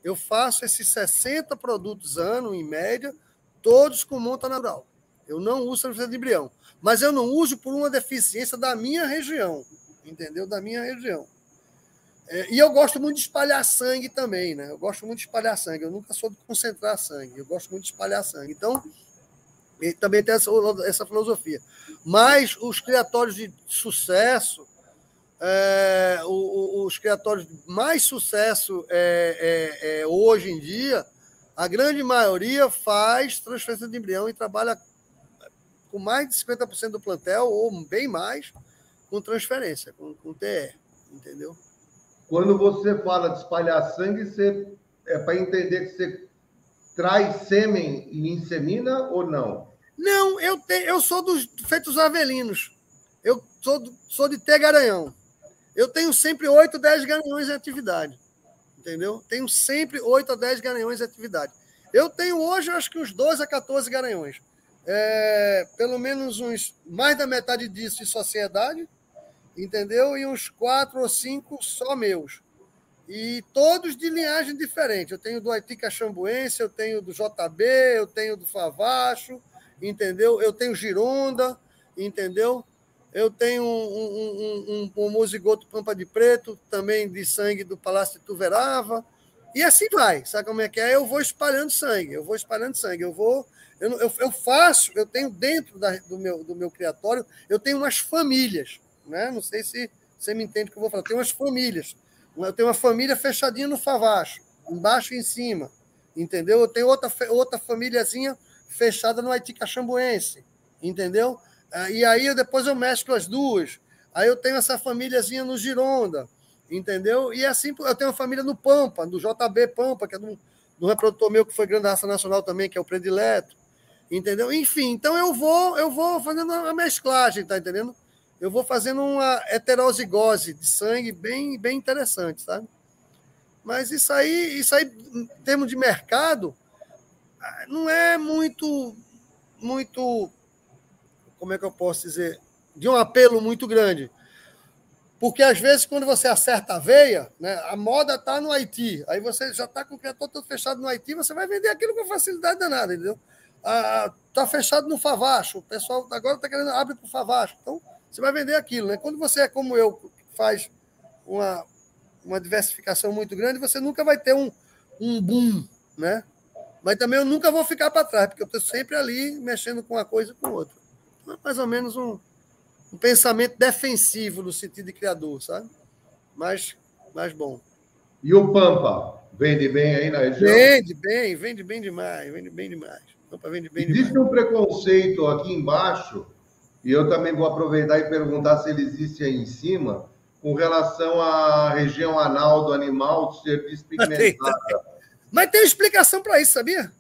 Eu faço esses 60 produtos ano, em média, todos com monta natural. Eu não uso transferência de embrião. mas eu não uso por uma deficiência da minha região, entendeu? Da minha região. É, e eu gosto muito de espalhar sangue também, né? Eu gosto muito de espalhar sangue. Eu nunca sou de concentrar sangue. Eu gosto muito de espalhar sangue. Então, também tem essa, essa filosofia. Mas os criatórios de sucesso, é, os, os criatórios de mais sucesso é, é, é, hoje em dia, a grande maioria faz transferência de embrião e trabalha com mais de 50% do plantel, ou bem mais, com transferência, com, com TE, entendeu? Quando você fala de espalhar sangue, você, é para entender que você traz sêmen e insemina ou não? Não, eu, te, eu sou dos feitos avelinos. Eu sou, sou de ter garanhão. Eu tenho sempre 8, 10 garanhões em atividade. Entendeu? Tenho sempre 8 a 10 garanhões em atividade. Eu tenho hoje, acho que uns 12 a 14 garanhões. É, pelo menos uns mais da metade disso em sociedade entendeu? E uns quatro ou cinco só meus. E todos de linhagem diferente. Eu tenho do Haiti Caxambuense, eu tenho do JB, eu tenho do Favacho, entendeu? Eu tenho Gironda, entendeu? Eu tenho um, um, um, um musigoto Pampa de Preto, também de sangue do Palácio de Tuverava. E assim vai, sabe como é que é? Eu vou espalhando sangue, eu vou espalhando sangue, eu vou. Eu, eu, eu faço, eu tenho dentro da, do, meu, do meu criatório, eu tenho umas famílias né? Não sei se você me entende o que eu vou falar. Tem umas famílias. Eu tenho uma família fechadinha no Favacho, embaixo e em cima. Entendeu? Eu tenho outra, outra famíliazinha fechada no Haiti Caxambuense. Entendeu? Ah, e aí eu, depois eu mesclo as duas. Aí eu tenho essa famíliazinha no Gironda. Entendeu? E assim, eu tenho uma família no Pampa, do JB Pampa, que é do, do reprodutor meu que foi grande raça nacional também, que é o predileto. Entendeu? Enfim, então eu vou, eu vou fazendo a mesclagem, tá entendendo? Eu vou fazendo uma heterozigose de sangue bem, bem interessante, sabe? Mas isso aí, isso aí, em termos de mercado, não é muito, muito, como é que eu posso dizer, de um apelo muito grande. Porque às vezes, quando você acerta a veia, né, a moda está no Haiti, aí você já está com o criador todo fechado no Haiti, você vai vender aquilo com facilidade danada, entendeu? Está fechado no Favacho, o pessoal agora está querendo abrir para o Favacho. Então, você vai vender aquilo. Né? Quando você é como eu, faz uma, uma diversificação muito grande, você nunca vai ter um, um boom, né? Mas também eu nunca vou ficar para trás, porque eu estou sempre ali mexendo com uma coisa e com outra. Então, é mais ou menos um, um pensamento defensivo no sentido de criador, sabe? Mas, mas bom. E o Pampa? Vende bem aí na região? Vende bem, vende bem demais, vende bem demais. Pampa vende bem Existe demais. um preconceito aqui embaixo e eu também vou aproveitar e perguntar se ele existe aí em cima, com relação à região anal do animal ser despigmentada. Mas tem explicação para isso, sabia?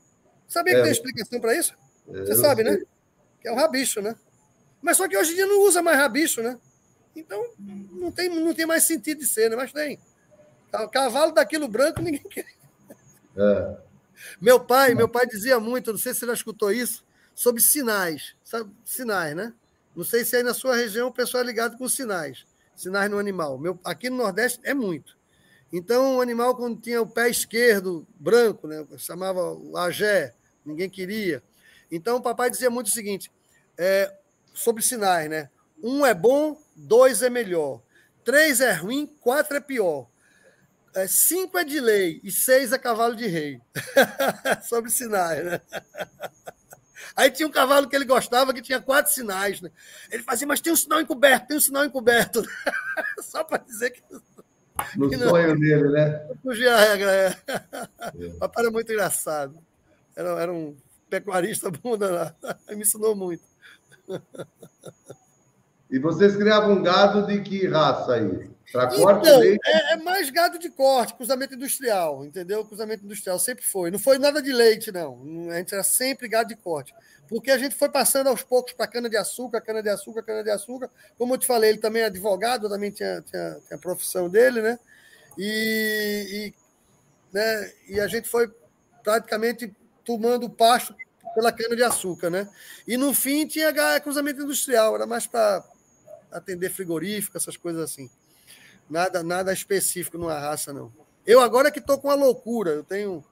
Sabia é, que tem explicação para isso? Você sabe, né? sei. né? Que é o rabicho, né? Mas só que hoje em dia não usa mais rabicho, né? Então não tem, não tem mais sentido de ser, né? Mas tem. Cavalo daquilo branco ninguém quer. É. Meu pai, meu pai dizia muito, não sei se você já escutou isso, sobre sinais. Sabe? Sinais, né? Não sei se aí na sua região o pessoal é ligado com sinais, sinais no animal. Meu, aqui no Nordeste é muito. Então, o animal, quando tinha o pé esquerdo branco, né, chamava o agé, ninguém queria. Então, o papai dizia muito o seguinte: é, sobre sinais, né? Um é bom, dois é melhor. Três é ruim, quatro é pior. É, cinco é de lei e seis é cavalo de rei. sobre sinais, né? Aí tinha um cavalo que ele gostava que tinha quatro sinais. Né? Ele fazia, mas tem um sinal encoberto, tem um sinal encoberto. Só para dizer que. No que sonho não, dele, né? Fugir a regra. É. É. Papai era muito engraçado. Era, era um pecuarista bom danado. Me ensinou muito. E vocês criavam gado de que raça aí? Para corte então, leite? É, é, mais gado de corte, cruzamento industrial, entendeu? Cruzamento industrial sempre foi. Não foi nada de leite, não. A gente era sempre gado de corte. Porque a gente foi passando aos poucos para cana-de-açúcar, cana-de-açúcar, cana-de-açúcar. Como eu te falei, ele também é advogado, também tinha, tinha, tinha a profissão dele, né? E, e, né? e a gente foi praticamente tomando pasto pela cana-de-açúcar, né? E no fim tinha cruzamento industrial, era mais para atender frigorífico, essas coisas assim. Nada, nada específico numa raça, não. Eu agora que estou com uma loucura. Eu tenho,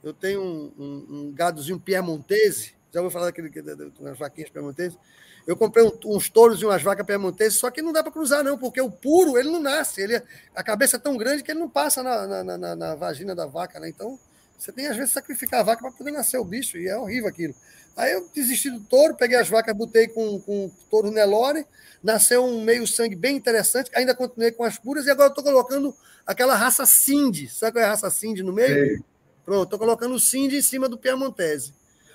eu tenho um, um, um gadozinho Piemontese. Já vou falar daquele das vaquinhas permanentes. Eu comprei um, uns touros e umas vacas permanentes, só que não dá para cruzar, não, porque o puro ele não nasce. Ele, a cabeça é tão grande que ele não passa na, na, na, na vagina da vaca, né? Então, você tem, às vezes, sacrificar a vaca para poder nascer o bicho, e é horrível aquilo. Aí eu desisti do touro, peguei as vacas, botei com, com o touro Nelore, nasceu um meio sangue bem interessante, ainda continuei com as puras, e agora estou colocando aquela raça Cindy. Sabe qual é a raça Cindy no meio? Pronto, estou colocando o Cindy em cima do Piemontese.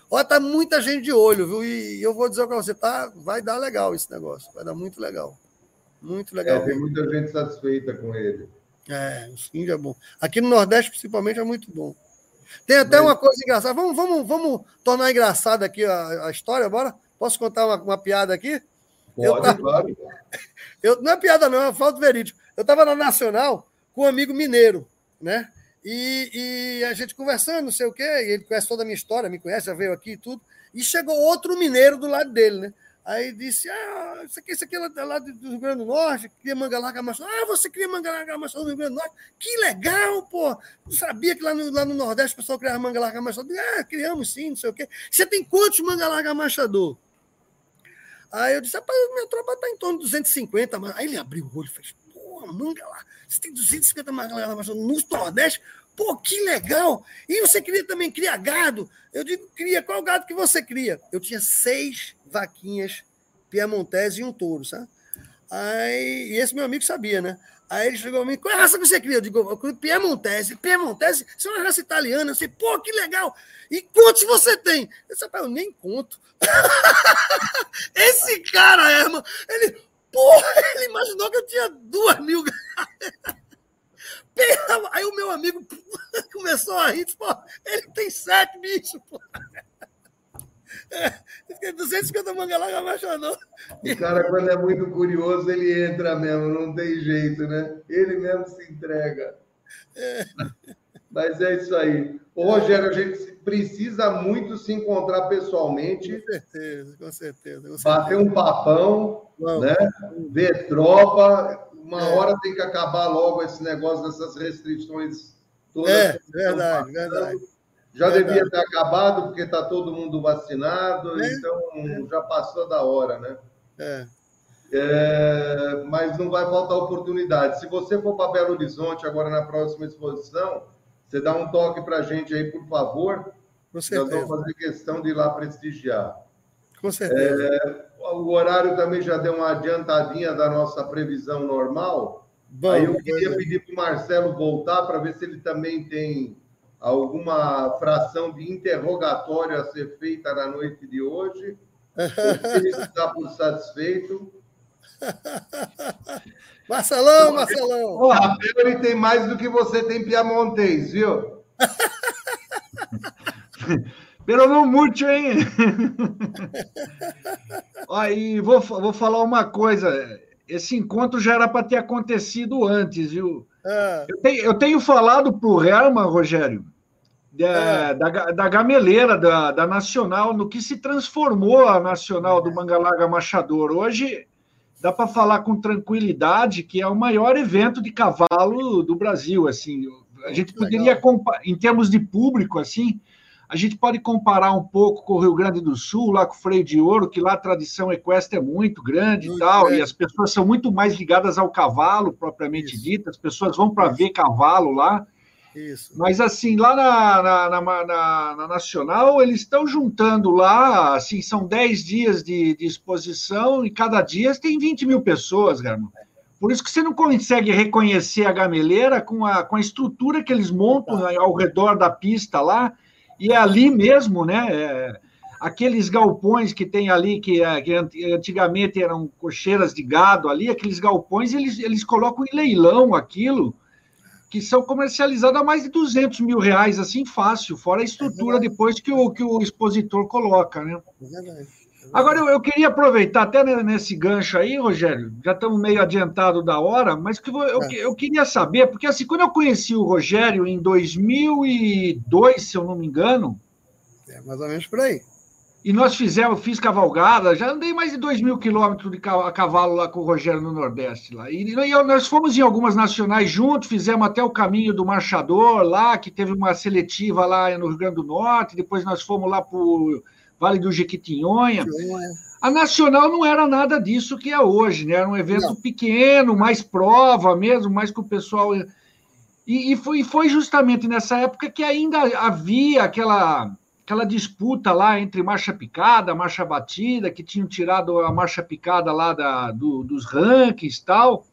Olha, tá muita gente de olho, viu? E eu vou dizer para você, tá, vai dar legal esse negócio, vai dar muito legal. Muito legal. É, tem muita gente satisfeita com ele. É, o Cindy é bom. Aqui no Nordeste, principalmente, é muito bom. Tem até Mas... uma coisa engraçada. Vamos, vamos, vamos tornar engraçada aqui a, a história, bora? Posso contar uma, uma piada aqui? Pode, eu tava... claro. Eu, não é piada, não, é falta verídico. Eu estava na Nacional com um amigo mineiro, né? E, e, a gente conversando, não sei o quê, ele conhece toda a minha história, me conhece, já veio aqui e tudo. E chegou outro mineiro do lado dele, né? Aí disse: Ah, isso aqui, isso aqui é lá do Rio Grande do Norte, cria manga larga maçã. Ah, você cria manga larga maçã do Rio Grande do Norte? Que legal, pô! Não sabia que lá no, lá no Nordeste o pessoal criava manga larga maçã. Ah, criamos sim, não sei o quê. Você tem quantos manga larga machador? Aí eu disse: Rapaz, minha tropa está em torno de 250. Mas... Aí ele abriu o olho e fez: Pô, manga lá, você tem 250 manga larga machador no Nordeste? Pô, que legal! E você queria também criar gado? Eu digo, cria. Qual gado que você cria? Eu tinha seis vaquinhas piemontese e um touro, sabe? Aí, e esse meu amigo sabia, né? Aí ele chegou a mim, qual é a raça que você cria? Eu digo, piemontese. Piemontese? Isso é uma raça italiana. Eu disse, pô, que legal! E quantos você tem? Eu disse, eu nem conto. esse cara, Herman, ele, porra, ele imaginou que eu tinha duas mil Aí o meu amigo começou a rir, pô, ele tem sete bichos, pô. É, 250 manga larga macho não. O cara, quando é muito curioso, ele entra mesmo, não tem jeito, né? Ele mesmo se entrega. É. Mas é isso aí. Ô, Rogério, a gente precisa muito se encontrar pessoalmente. Com certeza, com certeza. Com certeza. Bater um papão, Vamos. né? Ver tropa, uma é. hora tem que acabar logo esse negócio dessas restrições todas. É, verdade, verdade. Já verdade. devia ter acabado, porque está todo mundo vacinado, é. então já passou da hora, né? É. É, mas não vai faltar oportunidade. Se você for para Belo Horizonte agora na próxima exposição, você dá um toque para a gente aí, por favor. Com certeza. Nós vamos fazer questão de ir lá prestigiar. Com certeza. É, o horário também já deu uma adiantadinha da nossa previsão normal. Bom, Aí eu queria pedir para o Marcelo voltar para ver se ele também tem alguma fração de interrogatório a ser feita na noite de hoje. ele está por satisfeito. Marcelão, Marcelão! O Rafael ele tem mais do que você tem Piamontês, viu? Pero não muito, hein? Aí, vou, vou falar uma coisa. Esse encontro já era para ter acontecido antes, viu? É. Eu, tenho, eu, tenho, falado para o Herman, Rogério, da, é. da, da, gameleira, da, da Nacional, no que se transformou a Nacional do Mangalaga Machador. Hoje dá para falar com tranquilidade que é o maior evento de cavalo do Brasil. Assim, a gente poderia, em termos de público, assim, a gente pode comparar um pouco com o Rio Grande do Sul, lá com o Freio de Ouro, que lá a tradição equestre é muito grande muito e tal, grande. e as pessoas são muito mais ligadas ao cavalo, propriamente Isso. dito, as pessoas vão para ver cavalo lá. Isso. Mas assim, lá na, na, na, na, na Nacional, eles estão juntando lá, assim, são 10 dias de, de exposição e cada dia tem 20 mil pessoas, Garmo. Por isso que você não consegue reconhecer a gameleira com a, com a estrutura que eles montam tá. ao redor da pista lá. E é ali mesmo, né? É, aqueles galpões que tem ali, que, é, que, antigamente eram cocheiras de gado ali, aqueles galpões, eles, eles colocam em leilão aquilo, que são comercializados a mais de 200 mil reais, assim, fácil, fora a estrutura é depois que o, que o expositor coloca, né? É verdade. Agora, eu, eu, queria aproveitar até nesse gancho aí, Rogério, já estamos meio adiantado da hora, mas que eu, eu, é. eu, queria saber, porque assim, quando eu conheci o Rogério em 2002, se eu não me engano... É mais ou menos por aí. E nós fizemos, fiz cavalgada, já andei mais de 2 mil quilômetros de cavalo lá com o Rogério no Nordeste. Lá. E, e nós fomos em algumas nacionais juntos, fizemos até o caminho do Marchador lá, que teve uma seletiva lá no Rio Grande do Norte, depois nós fomos lá para Vale do Jequitinhonha. A Nacional não era nada disso que é hoje, né? Era um evento não. pequeno, mais prova mesmo, mais que o pessoal. E, e, foi, e foi justamente nessa época que ainda havia aquela aquela disputa lá entre marcha picada, marcha batida, que tinham tirado a marcha picada lá da, do, dos rankings e tal.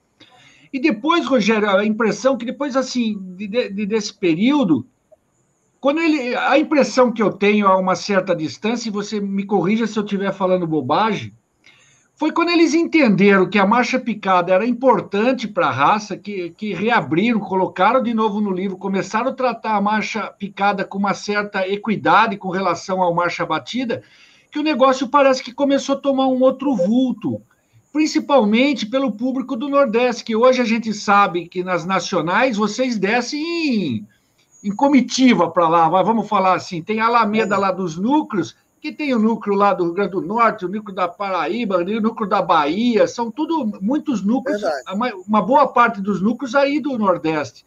E depois, Rogério, a impressão que depois, assim, de, de, desse período, quando ele. A impressão que eu tenho a uma certa distância, e você me corrija se eu estiver falando bobagem, foi quando eles entenderam que a marcha picada era importante para a raça, que, que reabriram, colocaram de novo no livro, começaram a tratar a marcha picada com uma certa equidade com relação à marcha batida, que o negócio parece que começou a tomar um outro vulto, principalmente pelo público do Nordeste, que hoje a gente sabe que nas nacionais vocês descem em, comitiva para lá, vamos falar assim, tem a Alameda lá dos núcleos, que tem o núcleo lá do Rio Grande do Norte, o núcleo da Paraíba, o núcleo da Bahia, são tudo muitos núcleos, uma boa parte dos núcleos aí do Nordeste.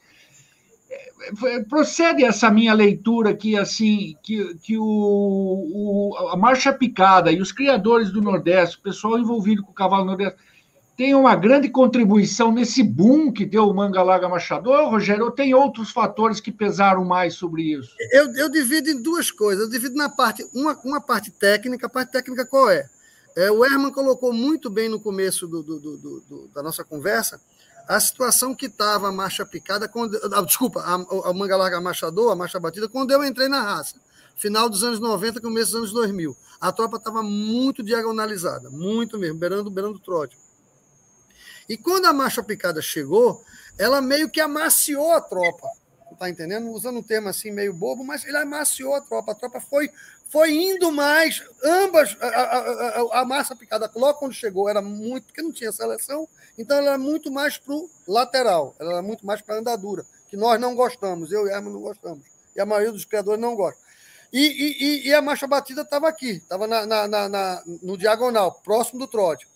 É, é, procede essa minha leitura que assim que, que o, o, a marcha picada e os criadores do Nordeste, o pessoal envolvido com o cavalo Nordeste, tem uma grande contribuição nesse boom que deu o Manga Larga Machador, Rogério, ou tem outros fatores que pesaram mais sobre isso? Eu, eu divido em duas coisas. Eu divido na parte, uma, uma parte técnica, a parte técnica qual é? é o Herman colocou muito bem no começo do, do, do, da nossa conversa a situação que estava a marcha picada, quando, ah, desculpa, a, a Manga Larga Machador, a marcha batida, quando eu entrei na raça. Final dos anos 90, começo dos anos 2000. A tropa estava muito diagonalizada, muito mesmo, beirando, beirando trote. E quando a marcha picada chegou, ela meio que amaciou a tropa. Tá entendendo? Usando um termo assim meio bobo, mas ele amaciou a tropa. A tropa foi, foi indo mais. Ambas, a, a, a, a massa picada logo quando chegou era muito, porque não tinha seleção, então ela era muito mais para o lateral, ela era muito mais para a andadura, que nós não gostamos, eu e Herman não gostamos. E a maioria dos criadores não gosta. E, e, e a marcha batida estava aqui, estava na, na, na, no diagonal, próximo do trote.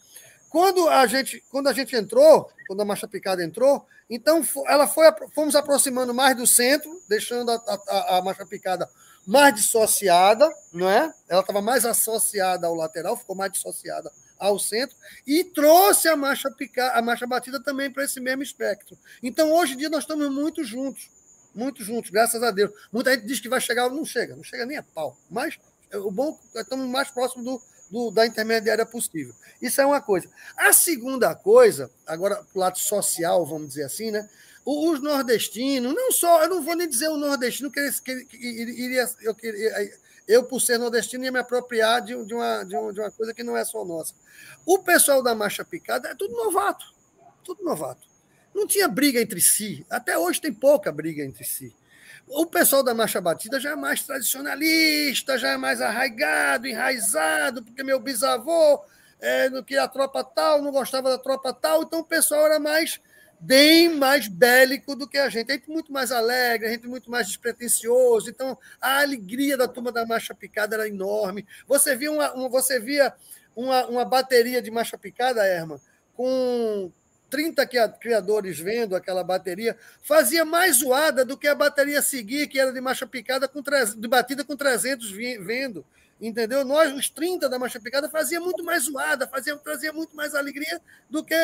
Quando a gente, quando a gente entrou, quando a marcha picada entrou, então ela foi, fomos aproximando mais do centro, deixando a, a, a marcha picada mais dissociada, não é? Ela estava mais associada ao lateral, ficou mais dissociada ao centro e trouxe a marcha picada, a marcha batida também para esse mesmo espectro. Então hoje em dia nós estamos muito juntos, muito juntos, graças a Deus. Muita gente diz que vai chegar, não chega, não chega nem a pau. Mas o bom é estamos mais próximos do, do, da intermediária possível. Isso é uma coisa. A segunda coisa, agora o lado social, vamos dizer assim, né? Os nordestinos, não só, eu não vou nem dizer o nordestino, que, que, que iria, eu, eu, por ser nordestino, ia me apropriar de, de, uma, de, de uma coisa que não é só nossa. O pessoal da Marcha Picada é tudo novato, tudo novato. Não tinha briga entre si, até hoje tem pouca briga entre si. O pessoal da marcha batida já é mais tradicionalista, já é mais arraigado, enraizado, porque meu bisavô é, no que a tropa tal não gostava da tropa tal, então o pessoal era mais bem mais bélico do que a gente. A gente muito mais alegre, a gente muito mais despretensioso. Então, a alegria da turma da marcha picada era enorme. Você via uma, uma você via uma, uma bateria de marcha picada, Erma, com 30 criadores vendo aquela bateria, fazia mais zoada do que a bateria seguir, que era de marcha picada, com, de batida com 300 vendo. Entendeu? Nós, os 30 da marcha picada, fazia muito mais zoada, fazia, trazia muito mais alegria do que.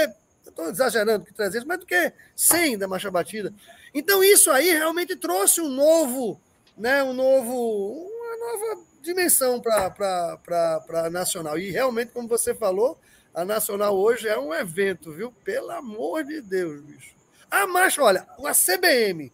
Estou exagerando que 300, mas do que 100 da marcha batida. Então, isso aí realmente trouxe um novo, né, um novo, uma nova dimensão para a Nacional. E realmente, como você falou, a Nacional hoje é um evento, viu? Pelo amor de Deus, bicho. A marcha, olha, a CBM,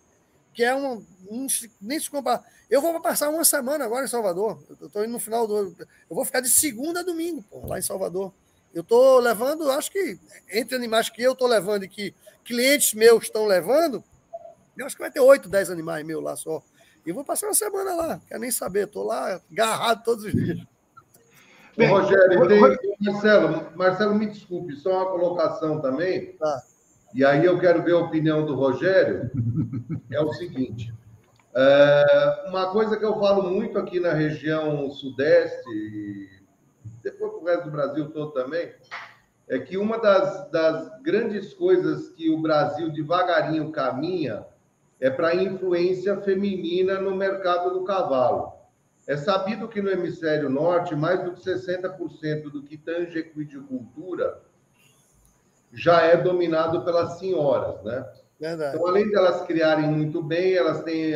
que é um. um nem se compara. Eu vou passar uma semana agora em Salvador. Eu estou indo no final do. Eu vou ficar de segunda a domingo, pô, lá em Salvador. Eu estou levando, acho que, entre animais que eu estou levando e que clientes meus estão levando, eu acho que vai ter oito, dez animais meus lá só. E vou passar uma semana lá, quer nem saber, estou lá agarrado todos os dias. Bem, Rogério, tem, Marcelo, Marcelo, me desculpe, só uma colocação também. Tá. E aí eu quero ver a opinião do Rogério. É o seguinte: é, uma coisa que eu falo muito aqui na região sudeste, e depois para o resto do Brasil todo também, é que uma das, das grandes coisas que o Brasil devagarinho caminha é para a influência feminina no mercado do cavalo. É sabido que no hemisfério norte, mais do que 60% do que tange equidicultura já é dominado pelas senhoras, né? Verdade. Então, além de elas criarem muito bem, elas têm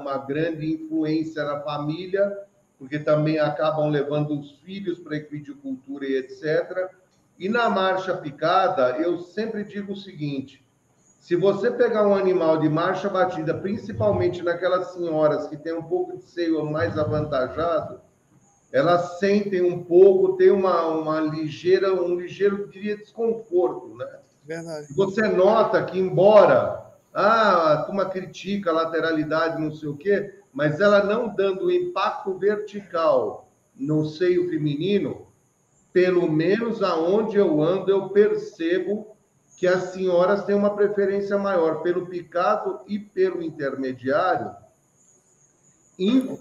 uma grande influência na família, porque também acabam levando os filhos para a equidicultura e etc. E na marcha picada, eu sempre digo o seguinte: se você pegar um animal de marcha batida, principalmente naquelas senhoras que têm um pouco de seio mais avantajado, elas sentem um pouco, tem uma, uma ligeira, um ligeiro, diria, desconforto, né? Verdade. Você nota que, embora ah, a turma critica a lateralidade, não sei o quê, mas ela não dando o impacto vertical no seio feminino, pelo menos aonde eu ando, eu percebo que as senhoras têm uma preferência maior pelo picado e pelo intermediário,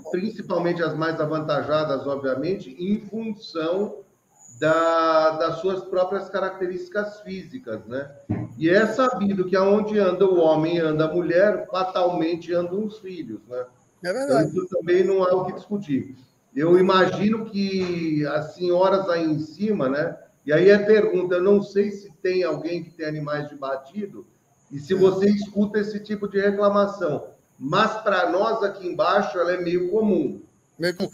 principalmente as mais avantajadas, obviamente, em função da, das suas próprias características físicas, né? E é sabido que aonde anda o homem anda a mulher, fatalmente andam os filhos, né? É verdade. Então, isso também não há o que discutir. Eu imagino que as senhoras aí em cima, né? E aí é pergunta, eu não sei se tem alguém que tem animais de batido e se você escuta esse tipo de reclamação. Mas para nós aqui embaixo ela é meio comum. Meio comum.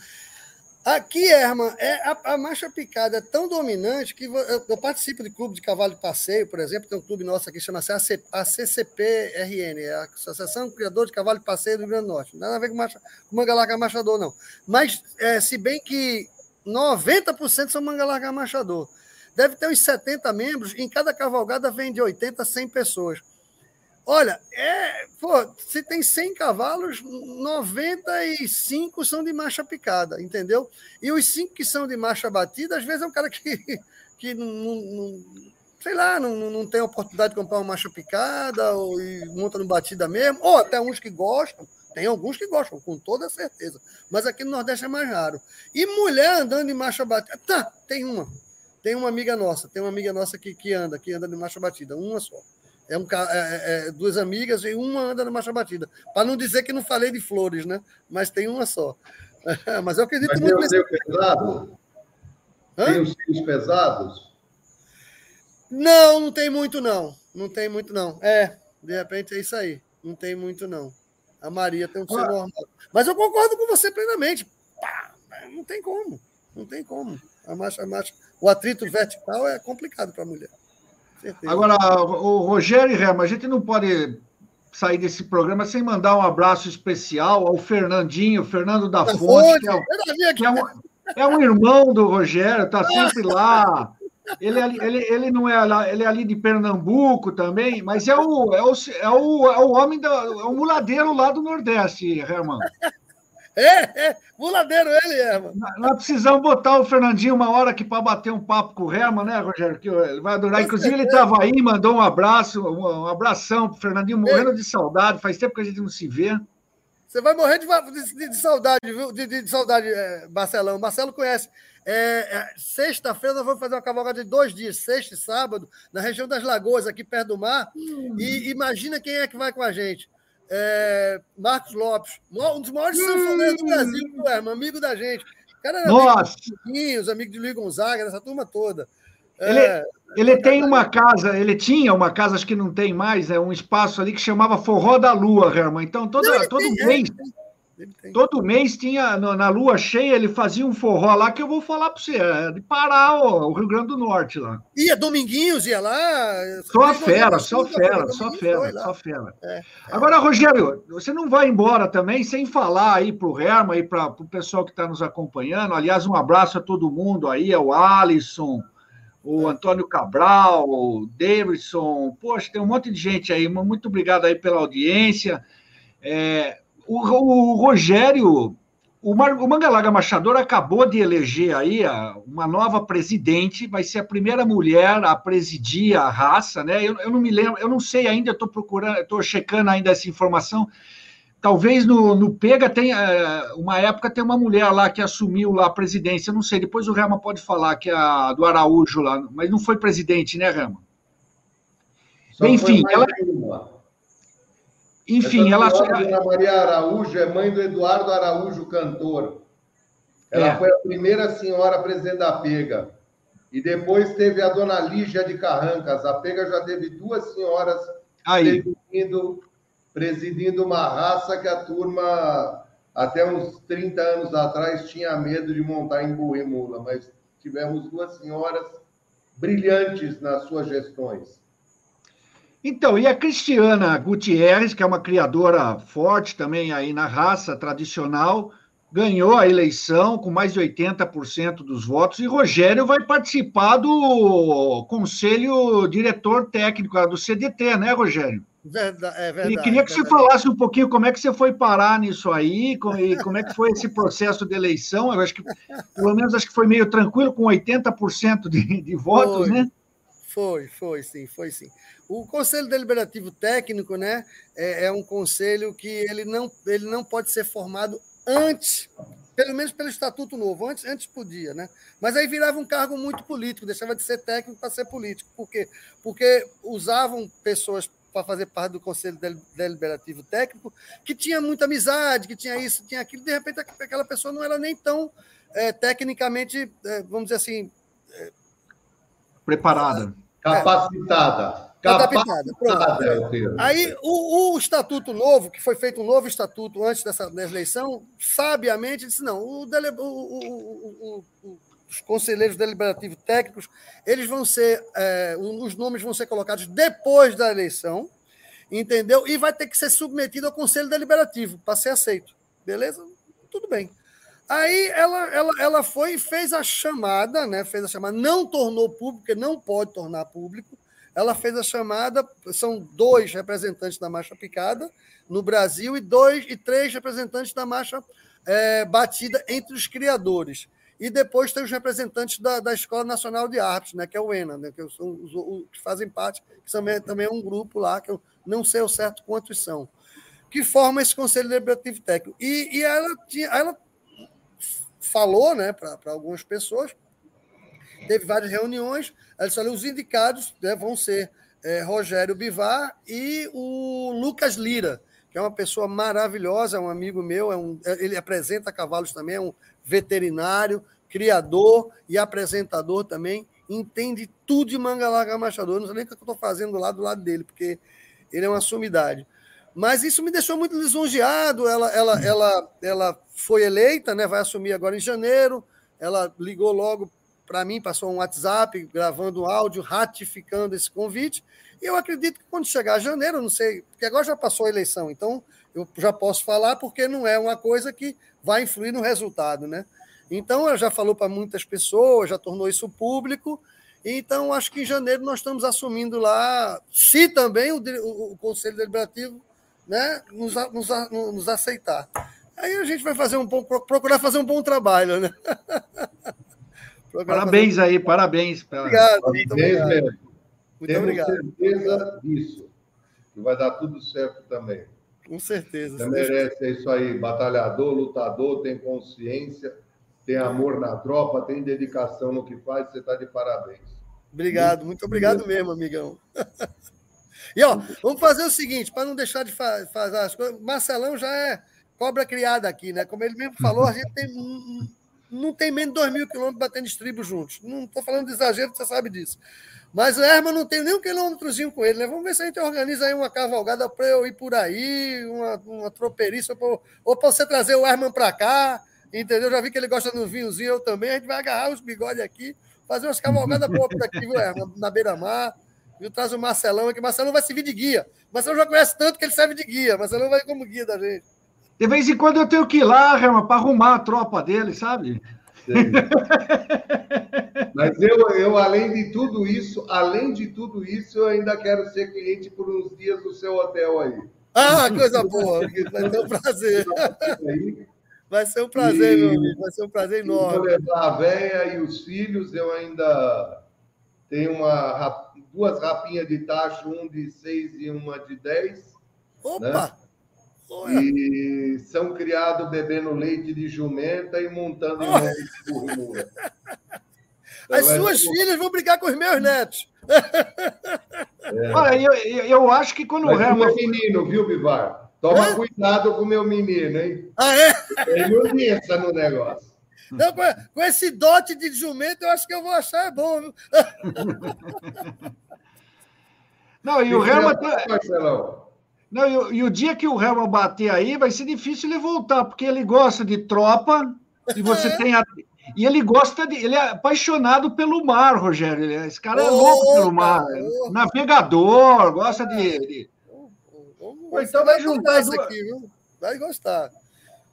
Aqui, Herman, é, a, a, marcha picada é tão dominante que eu, eu, participo de clube de cavalo de passeio, por exemplo, tem um clube nosso aqui que chama-se ACCPRN, é a Associação Criador de Cavalo de Passeio do Rio Grande do Norte. Nada a ver com, marcha, com manga larga marchador, não. Mas, é, se bem que 90% são manga larga marchador. Deve ter uns 70 membros, em cada cavalgada vem de 80 a 100 pessoas. Olha, é, pô, se tem 100 cavalos, 95 são de marcha picada, entendeu? E os 5 que são de marcha batida, às vezes é um cara que, que não, não sei lá, não, não tem oportunidade de comprar uma marcha picada, ou monta no batida mesmo, ou até uns que gostam, tem alguns que gostam, com toda certeza. Mas aqui no Nordeste é mais raro. E mulher andando de marcha batida. Tá, tem uma. Tem uma amiga nossa, tem uma amiga nossa que, que anda, que anda de marcha batida, uma só. É, um, é, é, é, duas amigas e uma anda na marcha batida. Para não dizer que não falei de flores, né? Mas tem uma só. Mas eu acredito Mas muito nesse... pesado? Tem os fios pesados? Não, não tem muito, não. Não tem muito, não. É, de repente é isso aí. Não tem muito, não. A Maria tem um ser normal. Mas eu concordo com você plenamente. Pá, não tem como. Não tem como. A marcha, a marcha, o atrito vertical é complicado para a mulher. Agora, o Rogério e Rema, a gente não pode sair desse programa sem mandar um abraço especial ao Fernandinho, Fernando da Fonte, que, é, que é, um, é um irmão do Rogério, está sempre lá. Ele, é ele, ele não é lá, ele é ali de Pernambuco também, mas é o, é o, é o, é o homem, da, é o muladeiro lá do Nordeste, Herman. É, é, muladeiro ele, Herman. Nós precisamos botar o Fernandinho uma hora aqui para bater um papo com o Herman, né, Rogério? Que ele vai adorar. Inclusive, ele estava aí, mandou um abraço, um abração para o Fernandinho, morrendo de saudade. Faz tempo que a gente não se vê. Você vai morrer de, de, de saudade, viu? De, de saudade, é, Marcelão. Marcelo conhece. É, é, Sexta-feira nós vamos fazer uma cavalgada de dois dias, sexta e sábado, na região das Lagoas, aqui perto do mar. Hum. E imagina quem é que vai com a gente é, Marcos Lopes, um dos maiores sanfoneiros do Brasil, é, amigo da gente. cara era Nossa. amigo os amigos de Luiz Gonzaga, essa turma toda. Ele, é, ele tem uma casa, ele tinha uma casa, acho que não tem mais, é um espaço ali que chamava Forró da Lua, Herman. Então, todo, não, todo tem, mês. É, Todo mês tinha, na lua cheia, ele fazia um forró lá que eu vou falar para você, é de Pará, o Rio Grande do Norte lá. Ia Dominguinhos, ia lá. Só fera, só fera, só fera, só fera. É, é. Agora, Rogério, você não vai embora também sem falar aí para o Herman e para o pessoal que está nos acompanhando. Aliás, um abraço a todo mundo aí, ao Alisson, o Antônio Cabral, o Davidson. Poxa, tem um monte de gente aí. Muito obrigado aí pela audiência. É, o, o Rogério, o, Mar, o Mangalaga Machador acabou de eleger aí a, uma nova presidente, vai ser a primeira mulher a presidir a raça, né? Eu, eu não me lembro, eu não sei ainda, estou procurando, estou checando ainda essa informação. Talvez no, no Pega tenha, uma época tem uma mulher lá que assumiu lá a presidência, não sei, depois o Rama pode falar que é a do Araújo lá, mas não foi presidente, né, Rama? Só Enfim, ela, enfim, ela. A Maria Araújo é mãe do Eduardo Araújo, cantor. Ela é. foi a primeira senhora presidente da Pega. E depois teve a dona Lígia de Carrancas. A Pega já teve duas senhoras Aí. presidindo, presidindo uma raça que a turma, até uns 30 anos atrás, tinha medo de montar em boi mula. Mas tivemos duas senhoras brilhantes nas suas gestões. Então, e a Cristiana Gutierrez, que é uma criadora forte também aí na raça tradicional, ganhou a eleição com mais de 80% dos votos, e Rogério vai participar do conselho diretor técnico do CDT, né, Rogério? Verdade, é verdade. E queria que verdade. você falasse um pouquinho como é que você foi parar nisso aí, e como é que foi esse processo de eleição. Eu acho que, pelo menos, acho que foi meio tranquilo, com 80% de, de votos, foi, né? Foi, foi sim, foi sim. O Conselho Deliberativo Técnico, né, é, é um conselho que ele não, ele não pode ser formado antes, pelo menos pelo Estatuto Novo, antes, antes podia, né? Mas aí virava um cargo muito político, deixava de ser técnico para ser político. Por quê? Porque usavam pessoas para fazer parte do Conselho Deliberativo Técnico que tinha muita amizade, que tinha isso, tinha aquilo, de repente aquela pessoa não era nem tão é, tecnicamente, é, vamos dizer assim. É, preparada. Capacitada. Adaptada. Pronto. Aí o, o, Estatuto Novo, que foi feito um novo estatuto antes dessa, dessa eleição, sabiamente disse: não, o, dele, o, os conselheiros deliberativos técnicos, eles vão ser, é, os nomes vão ser colocados depois da eleição, entendeu? E vai ter que ser submetido ao Conselho Deliberativo para ser aceito. Beleza? Tudo bem. Aí ela, ela, ela foi e fez a chamada, né? Fez a chamada, não tornou público, não pode tornar público, ela fez a chamada, são dois representantes da marcha picada no Brasil e dois e três representantes da marcha é, batida entre os criadores. E depois tem os representantes da, da Escola Nacional de Artes, né, que é o ENA, né, que são os, os, que fazem parte, que também, também é um grupo lá, que eu não sei o certo quantos são, que forma esse Conselho Deliberativo Técnico. E, e ela, tinha, ela falou né, para algumas pessoas teve várias reuniões. Ela disse: olha, os indicados né, vão ser é, Rogério Bivar e o Lucas Lira, que é uma pessoa maravilhosa, é um amigo meu, é um, é, ele apresenta cavalos também, é um veterinário, criador e apresentador também, entende tudo de manga larga machador. Não sei nem o que eu estou fazendo lá do lado dele, porque ele é uma sumidade. Mas isso me deixou muito lisonjeado. Ela, ela, ela, ela foi eleita, né? vai assumir agora em janeiro. Ela ligou logo para mim, passou um WhatsApp gravando um áudio, ratificando esse convite. E eu acredito que quando chegar janeiro, não sei, porque agora já passou a eleição, então eu já posso falar porque não é uma coisa que vai influir no resultado, né? Então, ela já falou para muitas pessoas, já tornou isso público. Então, acho que em janeiro nós estamos assumindo lá, se também o, o, o Conselho Deliberativo né, nos, nos, nos aceitar. Aí a gente vai fazer um bom, procurar fazer um bom trabalho, né? Parabéns aí, parabéns. Obrigado. Muito obrigado. Mesmo. Muito Temos obrigado. certeza disso. Que vai dar tudo certo também. Com certeza. Você merece é isso aí. Batalhador, lutador, tem consciência, tem amor na tropa, tem dedicação no que faz. Você está de parabéns. Obrigado, muito obrigado mesmo, amigão. E ó, vamos fazer o seguinte, para não deixar de fa fazer as coisas. Marcelão já é cobra criada aqui, né? Como ele mesmo falou, a gente tem não tem menos de 2 mil quilômetros batendo estribo juntos. Não estou falando de exagero, você sabe disso. Mas o Herman não tem nem um quilômetrozinho com ele, né? Vamos ver se a gente organiza aí uma cavalgada para eu ir por aí, uma, uma troperiça, ou para você trazer o Herman para cá, entendeu? Já vi que ele gosta de um vinhozinho, eu também. A gente vai agarrar os bigodes aqui, fazer umas cavalgadas boas por aqui, viu, Herman? Na beira-mar. Viu? Traz o Marcelão aqui. Marcelão vai servir de guia. Marcelão já conhece tanto que ele serve de guia. Marcelão vai como guia da gente. De vez em quando eu tenho que ir lá, para arrumar a tropa dele, sabe? Mas eu, eu, além de tudo isso, além de tudo isso, eu ainda quero ser cliente por uns dias do seu hotel aí. Ah, coisa boa! Vai ser um prazer. Vai ser um prazer, e... meu amigo. Vai ser um prazer enorme. Vou levar a véia e os filhos. Eu ainda tenho uma, duas rapinhas de tacho, um de seis e uma de dez. Opa! Né? E são criados bebendo leite de jumenta e montando em nome de burro As então, suas é... filhas vão brigar com os meus netos. É. Olha, eu, eu acho que quando Mas o Herman. menino, viu, Bivar? Toma Hã? cuidado com o meu menino, hein? Ah, é? Ele não pensa no negócio. Não, com esse dote de jumento, eu acho que eu vou achar é bom. Viu? Não, e o Helma. Tá... Não, e o, e o dia que o Helma bater aí, vai ser difícil ele voltar, porque ele gosta de tropa, e você é. tem a, e ele gosta de. Ele é apaixonado pelo mar, Rogério. Ele, esse cara é louco pelo mar. Oh, navegador, gosta de. de... Oh, então vai juntar isso aqui, viu? Vai gostar.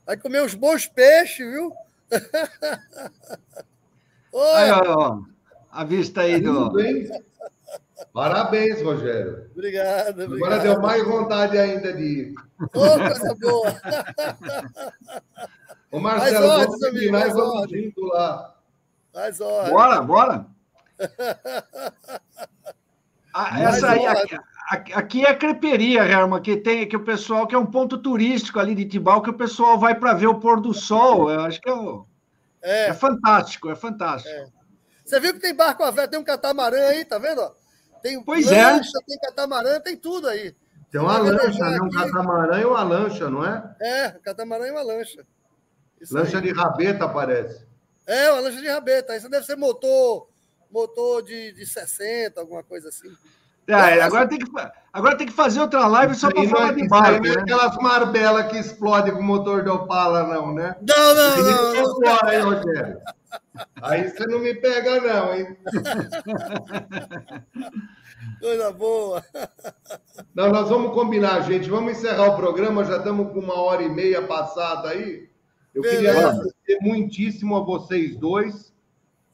Vai comer uns bons peixes, viu? Aí, ó, a vista aí do. Parabéns, Rogério. Obrigado, obrigado. Agora deu mais vontade ainda de ir. Ô, oh, coisa boa! Ô, Marcelo, ordens, vamos amigo, nós vamos junto lá. Mais ordens. Bora, bora. ah, essa aí, aqui, aqui, é a creperia, Herman, que tem que o pessoal que é um ponto turístico ali de Tibau, que o pessoal vai para ver o pôr do sol. Eu acho que é, é. é fantástico, é fantástico. É. Você viu que tem barco a véia, tem um catamarã aí, tá vendo? Tem pois é. lancha, é. tem catamarã, tem tudo aí. Tem uma lancha, né? Um catamarã e uma lancha, não é? É, um catamarã e uma lancha. Isso lancha aí. de rabeta, parece. É, uma lancha de rabeta. Isso deve ser motor, motor de, de 60, alguma coisa assim. É, agora, tem que, agora tem que fazer outra live só para falar de barco. Não é né? aquelas marbelas que explodem com motor de Opala, não, né? Não, não, não. não, não. Aí, Rogério. Aí você não me pega, não, hein? Coisa boa. Não, nós vamos combinar, gente. Vamos encerrar o programa. Já estamos com uma hora e meia passada aí. Eu Beleza. queria agradecer muitíssimo a vocês dois.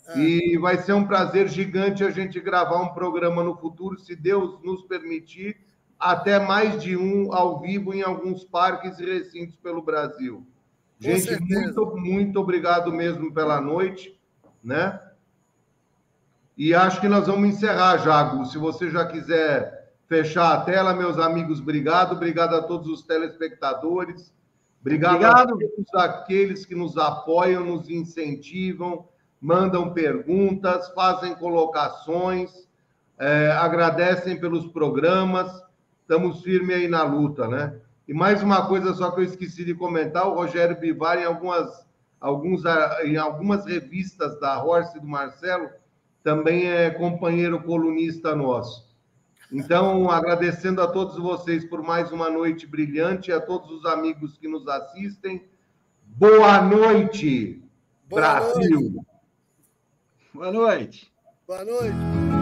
É. E vai ser um prazer gigante a gente gravar um programa no futuro, se Deus nos permitir, até mais de um ao vivo em alguns parques e recintos pelo Brasil. Gente, muito, muito obrigado mesmo pela noite, né? E acho que nós vamos encerrar, Jago. Se você já quiser fechar a tela, meus amigos, obrigado. Obrigado a todos os telespectadores. Obrigado, Obrigado. a todos aqueles que nos apoiam, nos incentivam, mandam perguntas, fazem colocações, é, agradecem pelos programas. Estamos firmes aí na luta, né? E mais uma coisa só que eu esqueci de comentar, o Rogério Bivar, em algumas, alguns, em algumas revistas da Horse e do Marcelo, também é companheiro colunista nosso. Então, agradecendo a todos vocês por mais uma noite brilhante, a todos os amigos que nos assistem. Boa noite, Boa Brasil. Noite. Boa noite. Boa noite.